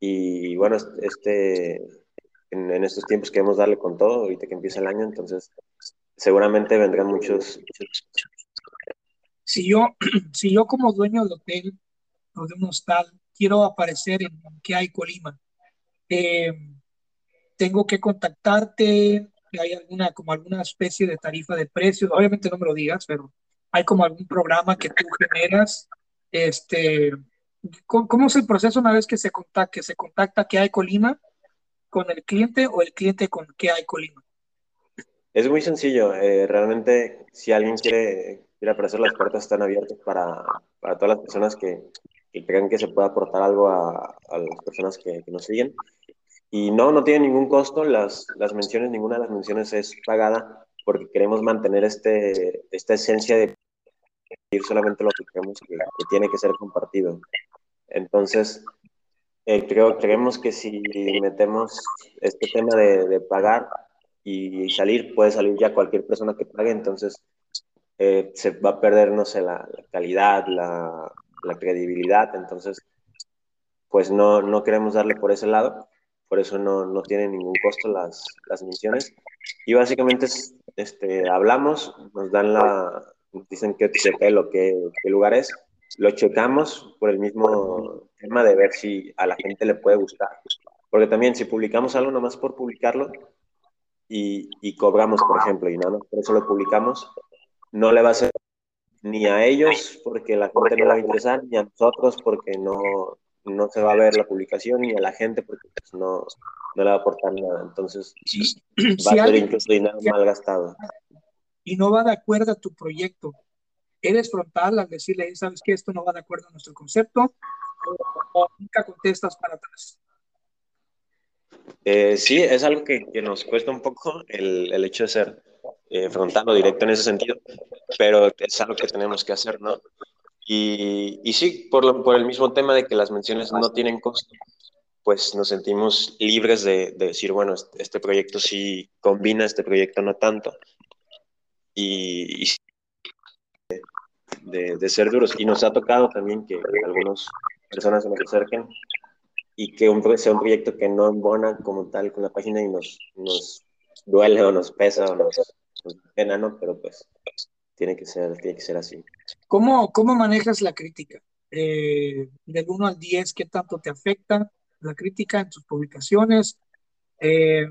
y bueno, este, en, en estos tiempos queremos darle con todo, ahorita que empieza el año, entonces seguramente vendrán muchos, muchos... Si yo, si yo como dueño del hotel o de un hostal. Quiero aparecer en que hay Colima, eh, tengo que contactarte, hay alguna, como alguna especie de tarifa de precios, obviamente no me lo digas, pero hay como algún programa que tú generas, este, ¿cómo, cómo es el proceso una vez que se contacta, que se contacta que hay Colima con el cliente o el cliente con que hay Colima? Es muy sencillo, eh, realmente si alguien quiere, quiere aparecer, las puertas están abiertas para, para todas las personas que, que crean que se pueda aportar algo a, a las personas que, que, nos siguen. Y no, no tiene ningún costo, las, las menciones, ninguna de las menciones es pagada porque queremos mantener este, esta esencia de solamente lo que creemos que, que tiene que ser compartido. Entonces, eh, creo, creemos que si metemos este tema de, de pagar y, salir, puede salir ya cualquier persona que pague, entonces eh, se va a perder, no sé, la, la calidad, la, la, credibilidad, entonces, pues no, no queremos darle por ese lado por eso no, no tienen ningún costo las, las misiones. Y básicamente es, este, hablamos, nos dan la, dicen qué hotel o qué, qué lugar es, lo checamos por el mismo tema de ver si a la gente le puede gustar. Porque también si publicamos algo nomás por publicarlo y, y cobramos, por ejemplo, y no, por eso lo publicamos, no le va a ser ni a ellos porque la gente no le va a interesar, ni a nosotros porque no, no se va a ver la publicación ni a la gente porque pues, no, no le va a aportar nada. Entonces, sí. va si a ser incluso dinero mal gastado. Y no va de acuerdo a tu proyecto. Eres frontal al decirle, sabes que esto no va de acuerdo a nuestro concepto, o, o nunca contestas para atrás. Eh, sí, es algo que, que, nos cuesta un poco el, el hecho de ser eh, frontal o directo en ese sentido, pero es algo que tenemos que hacer, ¿no? Y, y sí, por, lo, por, el mismo tema de que las menciones no tienen costo, pues nos sentimos libres de, de, decir, bueno, este proyecto sí combina, este proyecto no tanto. Y, y de, de, ser duros. Y nos ha tocado también que algunas personas se nos acerquen y que un, sea un proyecto que no embona como tal con la página y nos, nos duele o nos pesa o nos, pena, ¿no? Pero pues tiene que ser, tiene que ser así. ¿Cómo, cómo manejas la crítica? Eh, del 1 al 10, ¿qué tanto te afecta la crítica en tus publicaciones? Eh,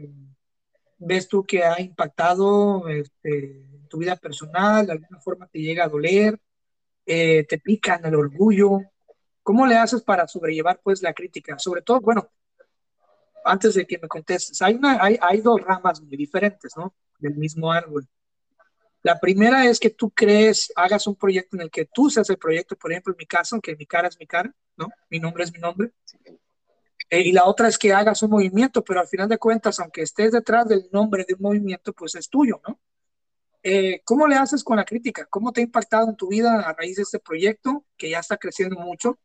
¿Ves tú que ha impactado este, tu vida personal? ¿De alguna forma te llega a doler? Eh, ¿Te pica en el orgullo? ¿Cómo le haces para sobrellevar pues la crítica? Sobre todo, bueno, antes de que me contestes, hay, una, hay, hay dos ramas muy diferentes, ¿no? del mismo árbol. La primera es que tú crees, hagas un proyecto en el que tú seas el proyecto, por ejemplo, en mi caso, que mi cara es mi cara, ¿no? Mi nombre es mi nombre. Eh, y la otra es que hagas un movimiento, pero al final de cuentas, aunque estés detrás del nombre de un movimiento, pues es tuyo, ¿no? Eh, ¿Cómo le haces con la crítica? ¿Cómo te ha impactado en tu vida a raíz de este proyecto que ya está creciendo mucho?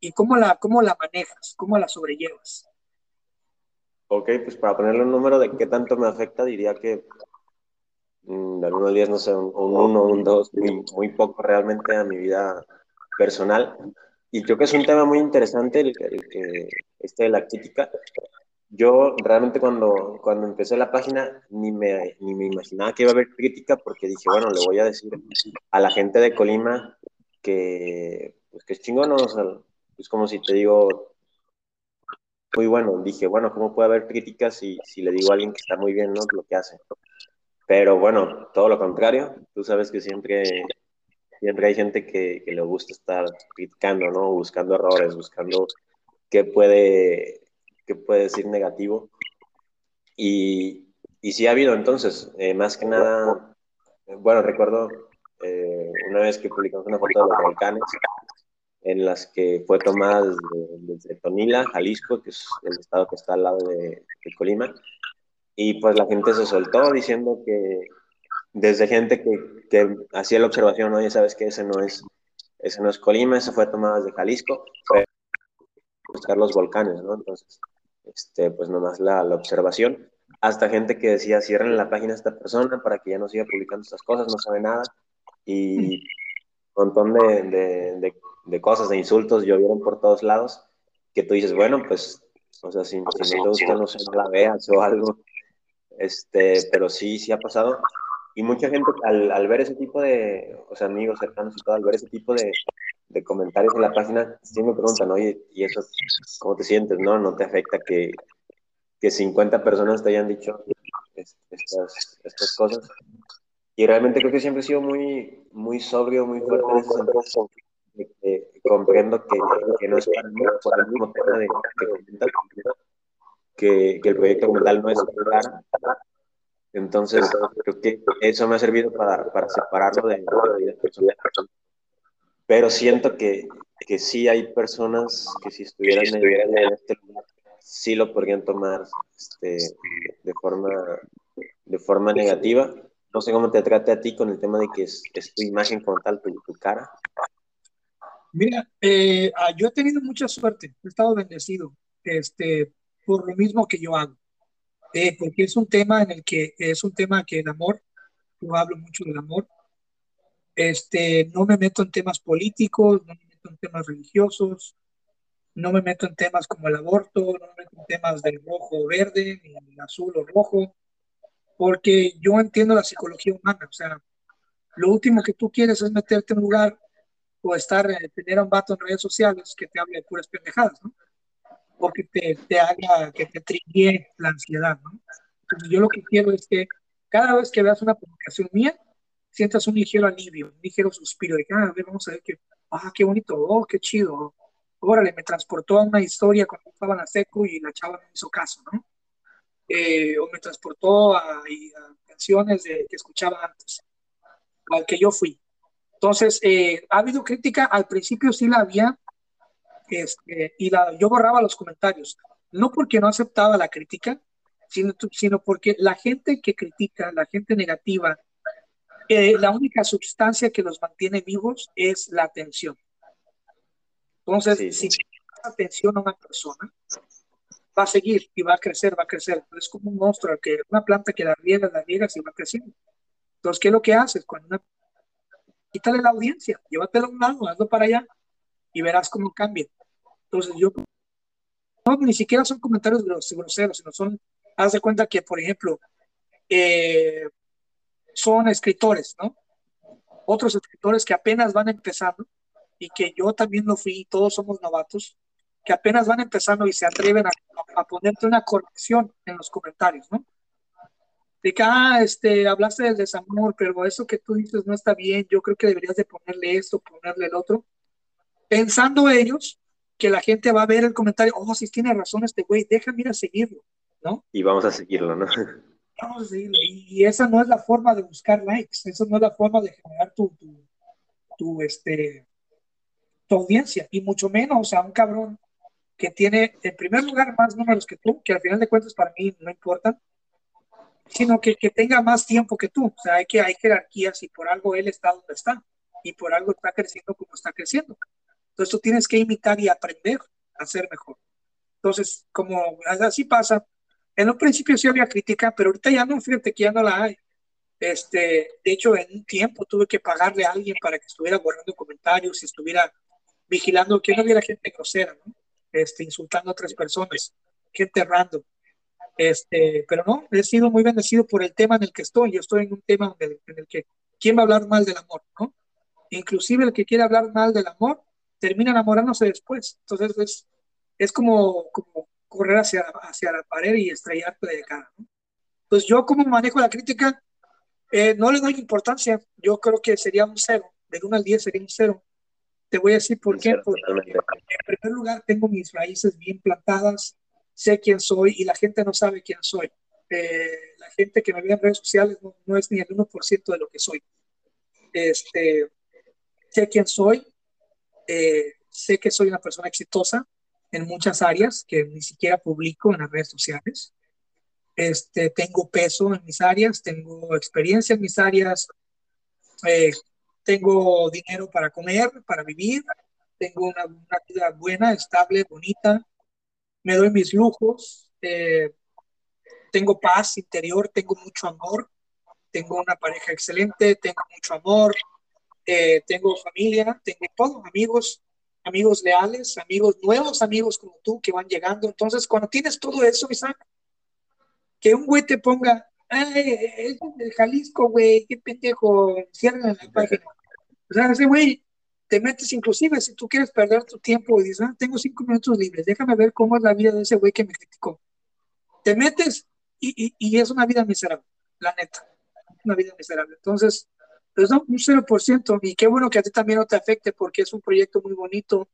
¿Y cómo la, cómo la manejas? ¿Cómo la sobrellevas? Ok, pues para ponerle un número de qué tanto me afecta, diría que Mm, de algunos días, no sé, un, uno, un dos, muy, muy poco realmente a mi vida personal. Y creo que es un tema muy interesante el, que este de la crítica. Yo realmente cuando, cuando empecé la página ni me, ni me imaginaba que iba a haber crítica porque dije, bueno, le voy a decir a la gente de Colima que, pues, que es chingón, o sea, es como si te digo, muy bueno, dije, bueno, ¿cómo puede haber críticas si, si le digo a alguien que está muy bien, ¿no? Lo que hace. Pero bueno, todo lo contrario, tú sabes que siempre, siempre hay gente que, que le gusta estar criticando, ¿no? Buscando errores, buscando qué puede, qué puede decir negativo. Y, y sí ha habido entonces, eh, más que nada, bueno, recuerdo eh, una vez que publicamos una foto de los volcanes, en las que fue tomada desde, Tonila, Jalisco, que es el estado que está al lado de, de Colima, y pues la gente se soltó diciendo que desde gente que, que hacía la observación, oye, sabes que ese no es, ese no es Colima, ese fue tomado desde Jalisco, fue buscar los volcanes, ¿no? Entonces, este, pues nomás la, la observación, hasta gente que decía, cierren la página a esta persona para que ya no siga publicando estas cosas, no sabe nada, y un montón de, de, de, de cosas, de insultos llovieron por todos lados, que tú dices, bueno, pues, o sea, si, si no te gusta, no sé, no la veas o algo, este, pero sí, sí ha pasado. Y mucha gente al, al, ver ese tipo de, o sea, amigos cercanos y todo, al ver ese tipo de, de comentarios en la página, sí me preguntan, oye, ¿y eso cómo te sientes? ¿No? ¿No te afecta que, que 50 personas te hayan dicho estas, estas cosas? Y realmente creo que siempre he sido muy, muy sobrio, muy fuerte en ese sentido. Que, comprendo que, que, no es para mí, por el mismo tema de, comentas, que, que el proyecto como tal no es claro. Entonces, creo que eso me ha servido para, para separarlo de, la vida personal. Pero siento que, que sí hay personas que si estuvieran en, en este lugar, sí lo podrían tomar este, de, forma, de forma negativa. No sé cómo te trate a ti con el tema de que es, es tu imagen como tal, tu, tu cara. Mira, eh, ah, yo he tenido mucha suerte, he estado bendecido. Este, por lo mismo que yo hago. Eh, porque es un tema en el que es un tema que el amor, yo hablo mucho del amor, este, no me meto en temas políticos, no me meto en temas religiosos, no me meto en temas como el aborto, no me meto en temas del rojo o verde, ni el azul o rojo, porque yo entiendo la psicología humana, o sea, lo último que tú quieres es meterte en un lugar o estar, eh, tener a un vato en redes sociales que te hable de puras pendejadas, ¿no? o que te, te haga, que te trille la ansiedad, ¿no? Entonces yo lo que quiero es que cada vez que veas una publicación mía, sientas un ligero alivio, un ligero suspiro de ah, a ver, vamos a ver que, ah, qué bonito, oh, qué chido, órale, me transportó a una historia cuando estaba en la seco y la chava me hizo caso, ¿no? Eh, o me transportó a, a canciones de, que escuchaba antes, al que yo fui. Entonces, eh, ha habido crítica, al principio sí la había, este, y la, yo borraba los comentarios, no porque no aceptaba la crítica, sino, sino porque la gente que critica, la gente negativa, eh, la única sustancia que los mantiene vivos es la atención. Entonces, sí, sí. si atención a una persona, va a seguir y va a crecer, va a crecer. Es como un monstruo, que una planta que la riega, la riega, y va creciendo. Entonces, ¿qué es lo que haces? Cuando una... Quítale la audiencia, llévatelo a un lado, hazlo para allá y verás cómo cambia. Entonces yo, no, ni siquiera son comentarios groseros, sino son, haz de cuenta que, por ejemplo, eh, son escritores, ¿no? Otros escritores que apenas van empezando y que yo también lo fui, todos somos novatos, que apenas van empezando y se atreven a ponerte una corrección en los comentarios, ¿no? De que, ah, este, hablaste del desamor, pero eso que tú dices no está bien, yo creo que deberías de ponerle esto, ponerle el otro, pensando ellos que la gente va a ver el comentario, oh, si tiene razón este güey, déjame ir a seguirlo, ¿no? Y vamos a seguirlo, ¿no? vamos a seguirlo. Y, esa no es la forma de buscar likes, esa no es la forma de generar tu, tu, tu, este, tu audiencia, y mucho menos a un cabrón que tiene en primer lugar más números que tú, que al final de cuentas para mí no importan, sino que, que tenga más tiempo que tú. O sea, hay, que, hay jerarquías y por algo él está donde está y por algo está creciendo como está creciendo. Entonces tú tienes que imitar y aprender a ser mejor. Entonces, como así pasa, en un principio sí había crítica, pero ahorita ya no, fíjate que ya no la hay. Este, de hecho, en un tiempo tuve que pagarle a alguien para que estuviera guardando comentarios y estuviera vigilando que no hubiera gente grosera, ¿no? Este, insultando a otras personas, gente random. Este, pero no, he sido muy bendecido por el tema en el que estoy. Yo estoy en un tema en el, que, ¿quién va a hablar mal del amor? ¿no? Inclusive el que quiere hablar mal del amor termina enamorándose después. Entonces es, es como, como correr hacia, hacia la pared y estrellarte de cara. ¿no? Entonces yo como manejo la crítica, eh, no le doy importancia. Yo creo que sería un cero. De 1 al 10 sería un cero. Te voy a decir por qué. Porque en primer lugar tengo mis raíces bien plantadas, sé quién soy y la gente no sabe quién soy. Eh, la gente que me ve en redes sociales no, es ni el 1% de lo que soy. Este, sé quién soy, eh, sé que soy una persona exitosa en muchas áreas que ni siquiera publico en las redes sociales. Este, tengo peso en mis áreas, tengo experiencia en mis áreas, eh, tengo dinero para comer, para vivir, tengo una, vida buena, estable, bonita, me doy mis lujos, eh, tengo paz interior, tengo mucho amor, tengo una pareja excelente, tengo mucho amor, eh, tengo familia, tengo todo, amigos, amigos leales, amigos nuevos, amigos como tú que van llegando. Entonces, cuando tienes todo eso, Isaac, que un güey te ponga, ay, es de Jalisco, güey, qué pendejo, cierran la página. O sea, ese güey, te metes inclusive, si tú quieres perder tu tiempo y dices, ah, tengo cinco minutos libres, déjame ver cómo es la vida de ese güey que me criticó. Te metes y, y, es una vida miserable, la neta, una vida miserable. Entonces, pues no, un 0%, y qué bueno que a ti también no te afecte porque es un proyecto muy bonito,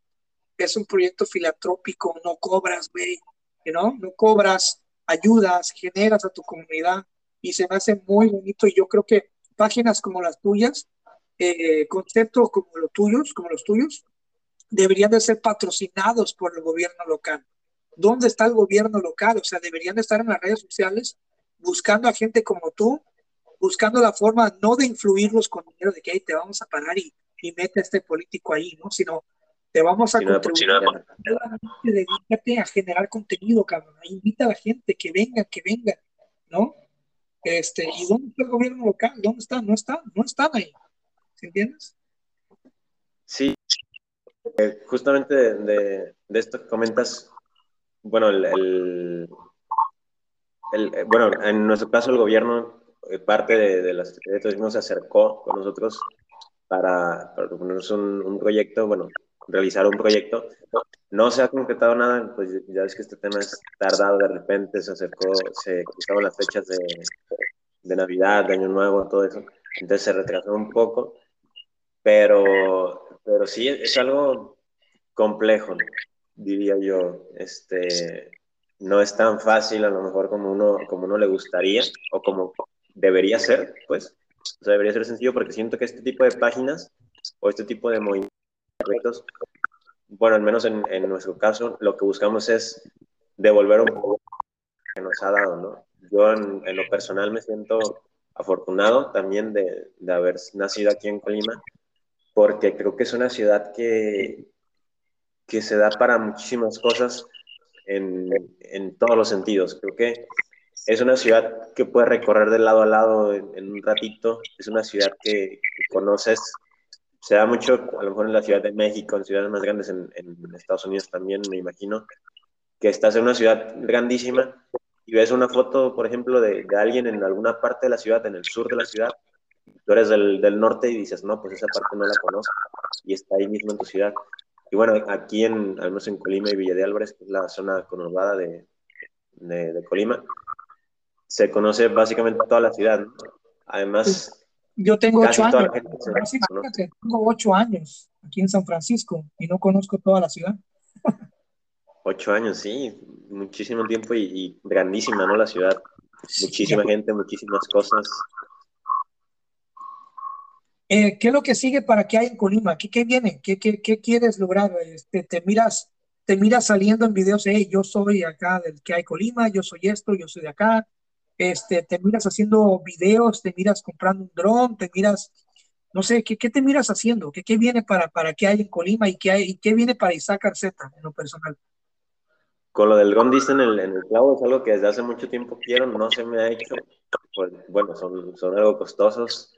es un proyecto filantrópico, no cobras, güey, ¿no? No cobras, ayudas, generas a tu comunidad y se me hace muy bonito y yo creo que páginas como las tuyas eh, conceptos como los tuyos, como los tuyos, deberían de ser patrocinados por el gobierno local. ¿Dónde está el gobierno local? O sea, deberían de estar en las redes sociales buscando a gente como tú, buscando la forma no de influirlos con dinero de que te vamos a parar y, y mete a este político ahí, ¿no? Sino te vamos a contribuir. Dedícate a generar contenido, cabrón. Invita a la gente que venga, que venga, ¿no? Este, ¿y dónde está el gobierno local? ¿Dónde está? No está, no están ahí entiendes? Sí, eh, justamente de, esto que comentas, bueno, el, eh, bueno, en nuestro caso el gobierno, eh, parte de, la Secretaría de Turismo se acercó con nosotros para, para proponernos un, proyecto, bueno, realizar un proyecto. No se ha concretado nada, pues ya ves que este tema es tardado, de repente se acercó, se cruzaron las fechas de, de Navidad, de Año Nuevo, todo eso. Entonces se retrasó un poco pero, pero sí, es algo complejo, diría yo. Este, no es tan fácil a lo mejor como uno, como uno le gustaría o como debería ser, pues. O sea, debería ser sencillo porque siento que este tipo de páginas o este tipo de movimientos, bueno, al menos en, en nuestro caso, lo que buscamos es devolver un poco que nos ha dado, ¿no? Yo en, en lo personal me siento afortunado también de, de haber nacido aquí en Colima porque creo que es una ciudad que, que se da para muchísimas cosas en, en, todos los sentidos. Creo que es una ciudad que puedes recorrer de lado a lado en, un ratito, es una ciudad que, conoces, se da mucho a lo mejor en la Ciudad de México, en ciudades más grandes en, en Estados Unidos también, me imagino, que estás en una ciudad grandísima y ves una foto, por ejemplo, de, de alguien en alguna parte de la ciudad, en el sur de la ciudad, tú eres del, del, norte y dices, no, pues esa parte no la conozco, y está ahí mismo en tu ciudad. Y bueno, aquí en, al menos en Colima y Villa de Álvarez, que es la zona conurbada de, de, de Colima, se conoce básicamente toda la ciudad. Además, yo tengo ocho años, tengo ocho años aquí en San Francisco y no conozco toda la ciudad. Ocho años, sí, muchísimo tiempo y, y grandísima, ¿no? La ciudad. muchísima gente, muchísimas cosas. Eh, ¿Qué es lo que sigue para que hay en Colima? ¿Qué, viene? ¿Qué, quieres lograr? Este, ¿Te miras te miras saliendo en videos, hey, yo soy acá del que hay Colima, yo soy esto, yo soy de acá, este, te miras haciendo videos, te miras comprando un dron, te miras, no sé, ¿qué, te miras haciendo? ¿Qué, viene para, para qué hay en Colima y qué, hay, viene para Isaac Arceta en lo personal? Con lo del dron diste en el, en clavo, es algo que desde hace mucho tiempo quiero, no se me ha hecho, pues, bueno, son algo costosos,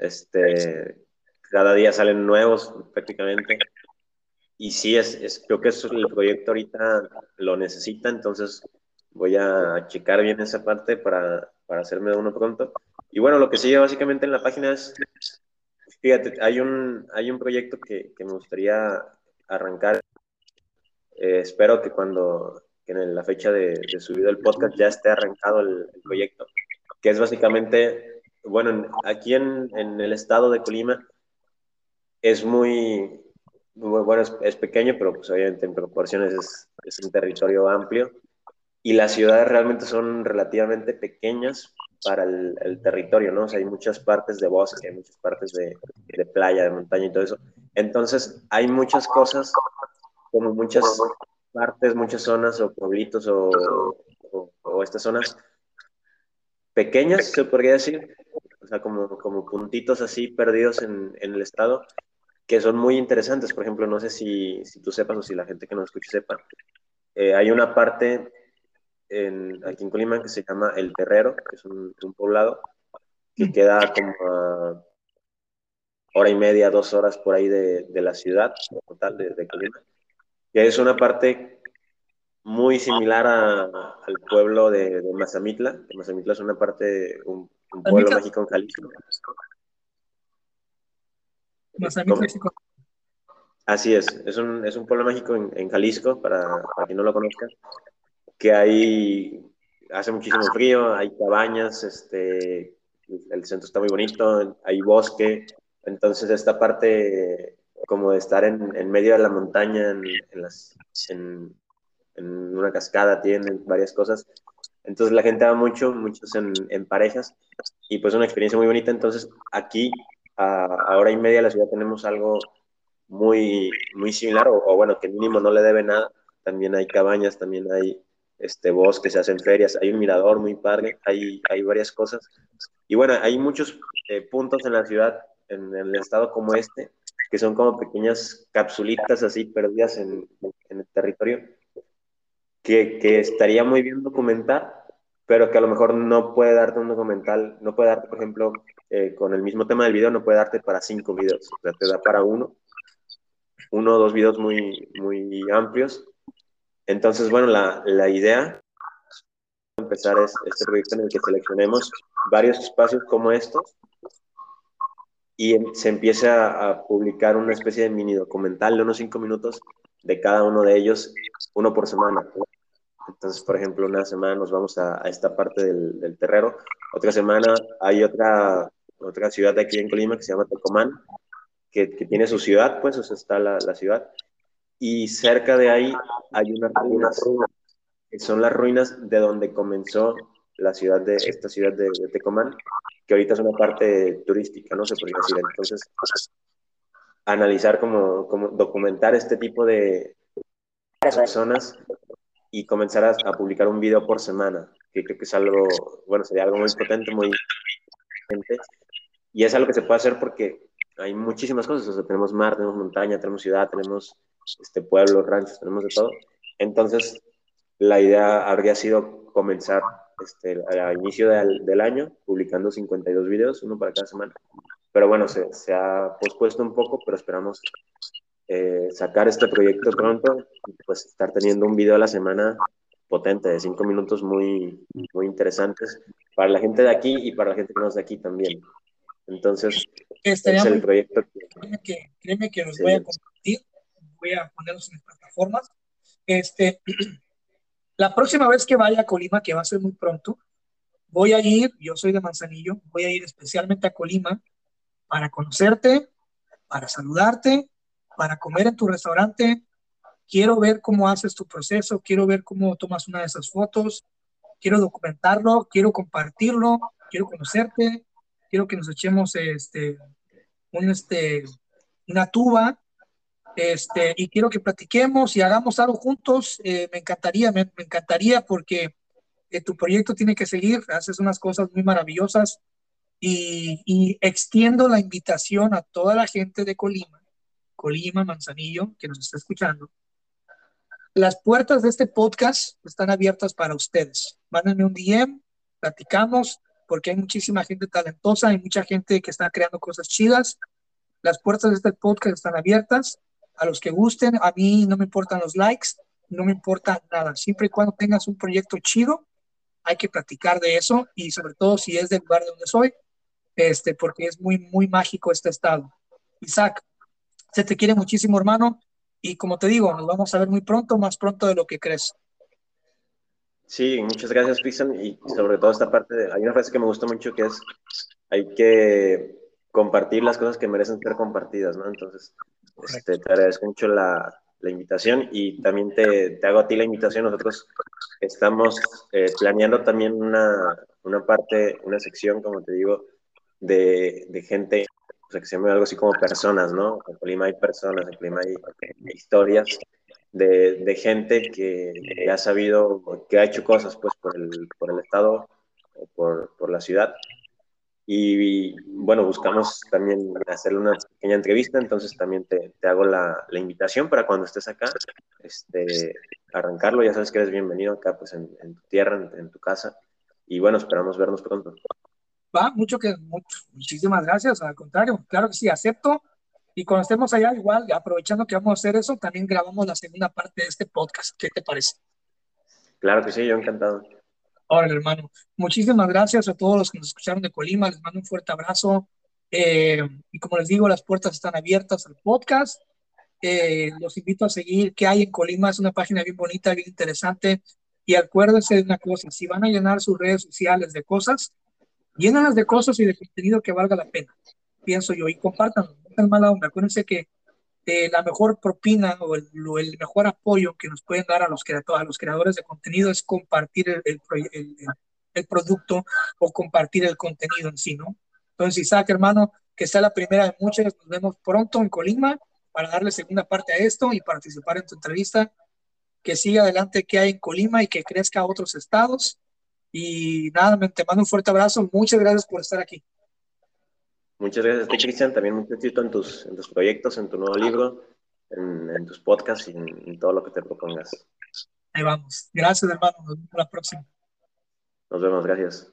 este, cada día salen nuevos prácticamente, y sí, es, es, creo que eso, el proyecto ahorita lo necesita, entonces voy a checar bien esa parte para, para hacerme uno pronto. Y bueno, lo que sigue básicamente en la página es, fíjate, hay un, hay un proyecto que, que me gustaría arrancar. Eh, espero que cuando, que en la fecha de, de subido el podcast ya esté arrancado el, el, proyecto, que es básicamente, bueno, aquí en, en el estado de Colima es muy, bueno, es, pequeño, pero pues obviamente en proporciones es, es, un territorio amplio. Y las ciudades realmente son relativamente pequeñas para el, territorio, ¿no? O sea, hay muchas partes de bosque, hay muchas partes de, playa, de montaña y todo eso. Entonces, hay muchas cosas, como muchas partes, muchas zonas o pueblitos o, o estas zonas pequeñas, se podría decir, o sea, como, como puntitos así perdidos en, en el estado, que son muy interesantes. Por ejemplo, no sé si, si tú sepas o si la gente que nos escucha sepa, eh, hay una parte en, aquí en Colima que se llama El Terrero, que es un, poblado que queda como hora y media, dos horas por ahí de, de la ciudad total de, Colima. Y es una parte muy similar a, al pueblo de, Mazamitla. Mazamitla es una parte, un pueblo mágico en Jalisco. Así es, es un, es un pueblo mágico en, en Jalisco, para, para, quien no lo conozca, que hay, hace muchísimo frío, hay cabañas, este, el centro está muy bonito, hay bosque, entonces esta parte como de estar en, en medio de la montaña, en, en las, en, en, una cascada, tienen varias cosas, entonces la gente va mucho, muchos en, parejas, y pues una experiencia muy bonita, entonces aquí a, hora y media la ciudad tenemos algo muy, muy similar, o, o, bueno, que mínimo no le debe nada. También hay cabañas, también hay este, bosques, se hacen ferias, hay un mirador muy padre, hay, hay varias cosas. Y bueno, hay muchos eh, puntos en la ciudad, en, en, el estado como este, que son como pequeñas capsulitas así perdidas en, en el territorio, que, estaría muy bien documentar, pero que a lo mejor no puede darte un documental, no puede darte, por ejemplo, eh, con el mismo tema del video no puede darte para cinco videos, o sea, te da para uno, uno o dos videos muy, muy amplios. Entonces, bueno, la, la idea empezar es este proyecto en el que seleccionemos varios espacios como estos y se empieza a, a publicar una especie de mini documental de unos cinco minutos de cada uno de ellos, uno por semana. Entonces, por ejemplo, una semana nos vamos a, esta parte del, del, terrero, otra semana hay otra otra ciudad de aquí en Colima que se llama Tecomán, que, tiene su ciudad, pues, o está la, la, ciudad. Y cerca de ahí hay unas ruinas, que son las ruinas de donde comenzó la ciudad de, esta ciudad de, de Tecomán, que ahorita es una parte turística, no se podría decir. Entonces, analizar como, como documentar este tipo de personas y comenzar a, a, publicar un video por semana, que creo que es algo, bueno, sería algo muy potente, muy y es algo que se puede hacer porque hay muchísimas cosas. O sea, tenemos mar, tenemos montaña, tenemos ciudad, tenemos este, pueblos, ranchos, tenemos de todo. Entonces, la idea habría sido comenzar este, al inicio del, del, año publicando 52 videos, uno para cada semana. Pero bueno, se, se ha pospuesto un poco, pero esperamos eh, sacar este proyecto pronto y pues estar teniendo un video a la semana potente de cinco minutos muy, muy interesantes para la gente de aquí y para la gente que no es de aquí también. Entonces, Estaría es el proyecto que... Créeme que, créeme que los sí. voy a compartir, voy a ponerlos en las plataformas. Este, la próxima vez que vaya a Colima, que va a ser muy pronto, voy a ir, yo soy de Manzanillo, voy a ir especialmente a Colima para conocerte, para saludarte, para comer en tu restaurante. Quiero ver cómo haces tu proceso, quiero ver cómo tomas una de esas fotos, quiero documentarlo, quiero compartirlo, quiero conocerte, quiero que nos echemos este, un, este, una tuba este, y quiero que platiquemos y hagamos algo juntos. Eh, me encantaría, me, encantaría porque eh, tu proyecto tiene que seguir, haces unas cosas muy maravillosas y, extiendo la invitación a toda la gente de Colima, Colima, Manzanillo, que nos está escuchando. Las puertas de este podcast están abiertas para ustedes. Mándenme un DM, platicamos, porque hay muchísima gente talentosa, hay mucha gente que está creando cosas chidas. Las puertas de este podcast están abiertas a los que gusten. A mí no me importan los likes, no me importa nada. Siempre y cuando tengas un proyecto chido, hay que platicar de eso y sobre todo si es del lugar de donde soy, este, porque es muy, muy mágico este estado. Isaac, se te quiere muchísimo, hermano. Y como te digo, nos vamos a ver muy pronto, más pronto de lo que crees. Sí, muchas gracias, Cristian. Y sobre todo esta parte, hay una frase que me gustó mucho que es, hay que compartir las cosas que merecen ser compartidas, ¿no? Entonces, este, te agradezco mucho la, la invitación y también te, te, hago a ti la invitación. Nosotros estamos eh, planeando también una, una, parte, una sección, como te digo, de, de gente, o sea, que se llama algo así como personas, ¿no? En Colima hay personas, en Colima hay historias de, de gente que, que, ha sabido, que ha hecho cosas pues por el, por el Estado o por, por la ciudad y, bueno, buscamos también hacerle una pequeña entrevista, entonces también te, te hago la, la, invitación para cuando estés acá, este, arrancarlo, ya sabes que eres bienvenido acá pues en, tu tierra, en, tu casa, y bueno, esperamos vernos pronto. Va, mucho que, mucho, muchísimas gracias, al contrario, claro que sí, acepto, y cuando estemos allá, igual, aprovechando que vamos a hacer eso, también grabamos la segunda parte de este podcast, ¿qué te parece? Claro que sí, yo encantado. Ahora, hermano, muchísimas gracias a todos los que nos escucharon de Colima. Les mando un fuerte abrazo. Eh, y como les digo, las puertas están abiertas al podcast. Eh, los invito a seguir qué hay en Colima. Es una página bien bonita, bien interesante. Y acuérdense de una cosa, si van a llenar sus redes sociales de cosas, llénanlas de cosas y de contenido que valga la pena, pienso yo. Y compartan, no mala onda. Acuérdense que eh, la mejor propina o el, el, mejor apoyo que nos pueden dar a los, a los creadores de contenido es compartir el, el, el, producto o compartir el contenido en sí, ¿no? Entonces, Isaac, hermano, que sea la primera de muchas, nos vemos pronto en Colima para darle segunda parte a esto y participar en tu entrevista. Que siga adelante que hay en Colima y que crezca a otros estados. Y nada, te mando un fuerte abrazo. Muchas gracias por estar aquí. Muchas gracias a ti, Cristian. También mucho éxito en tus, en tus proyectos, en tu nuevo libro, en, en tus podcasts y en, en, todo lo que te propongas. Ahí vamos. Gracias, hermano. Nos vemos la próxima. Nos vemos. Gracias.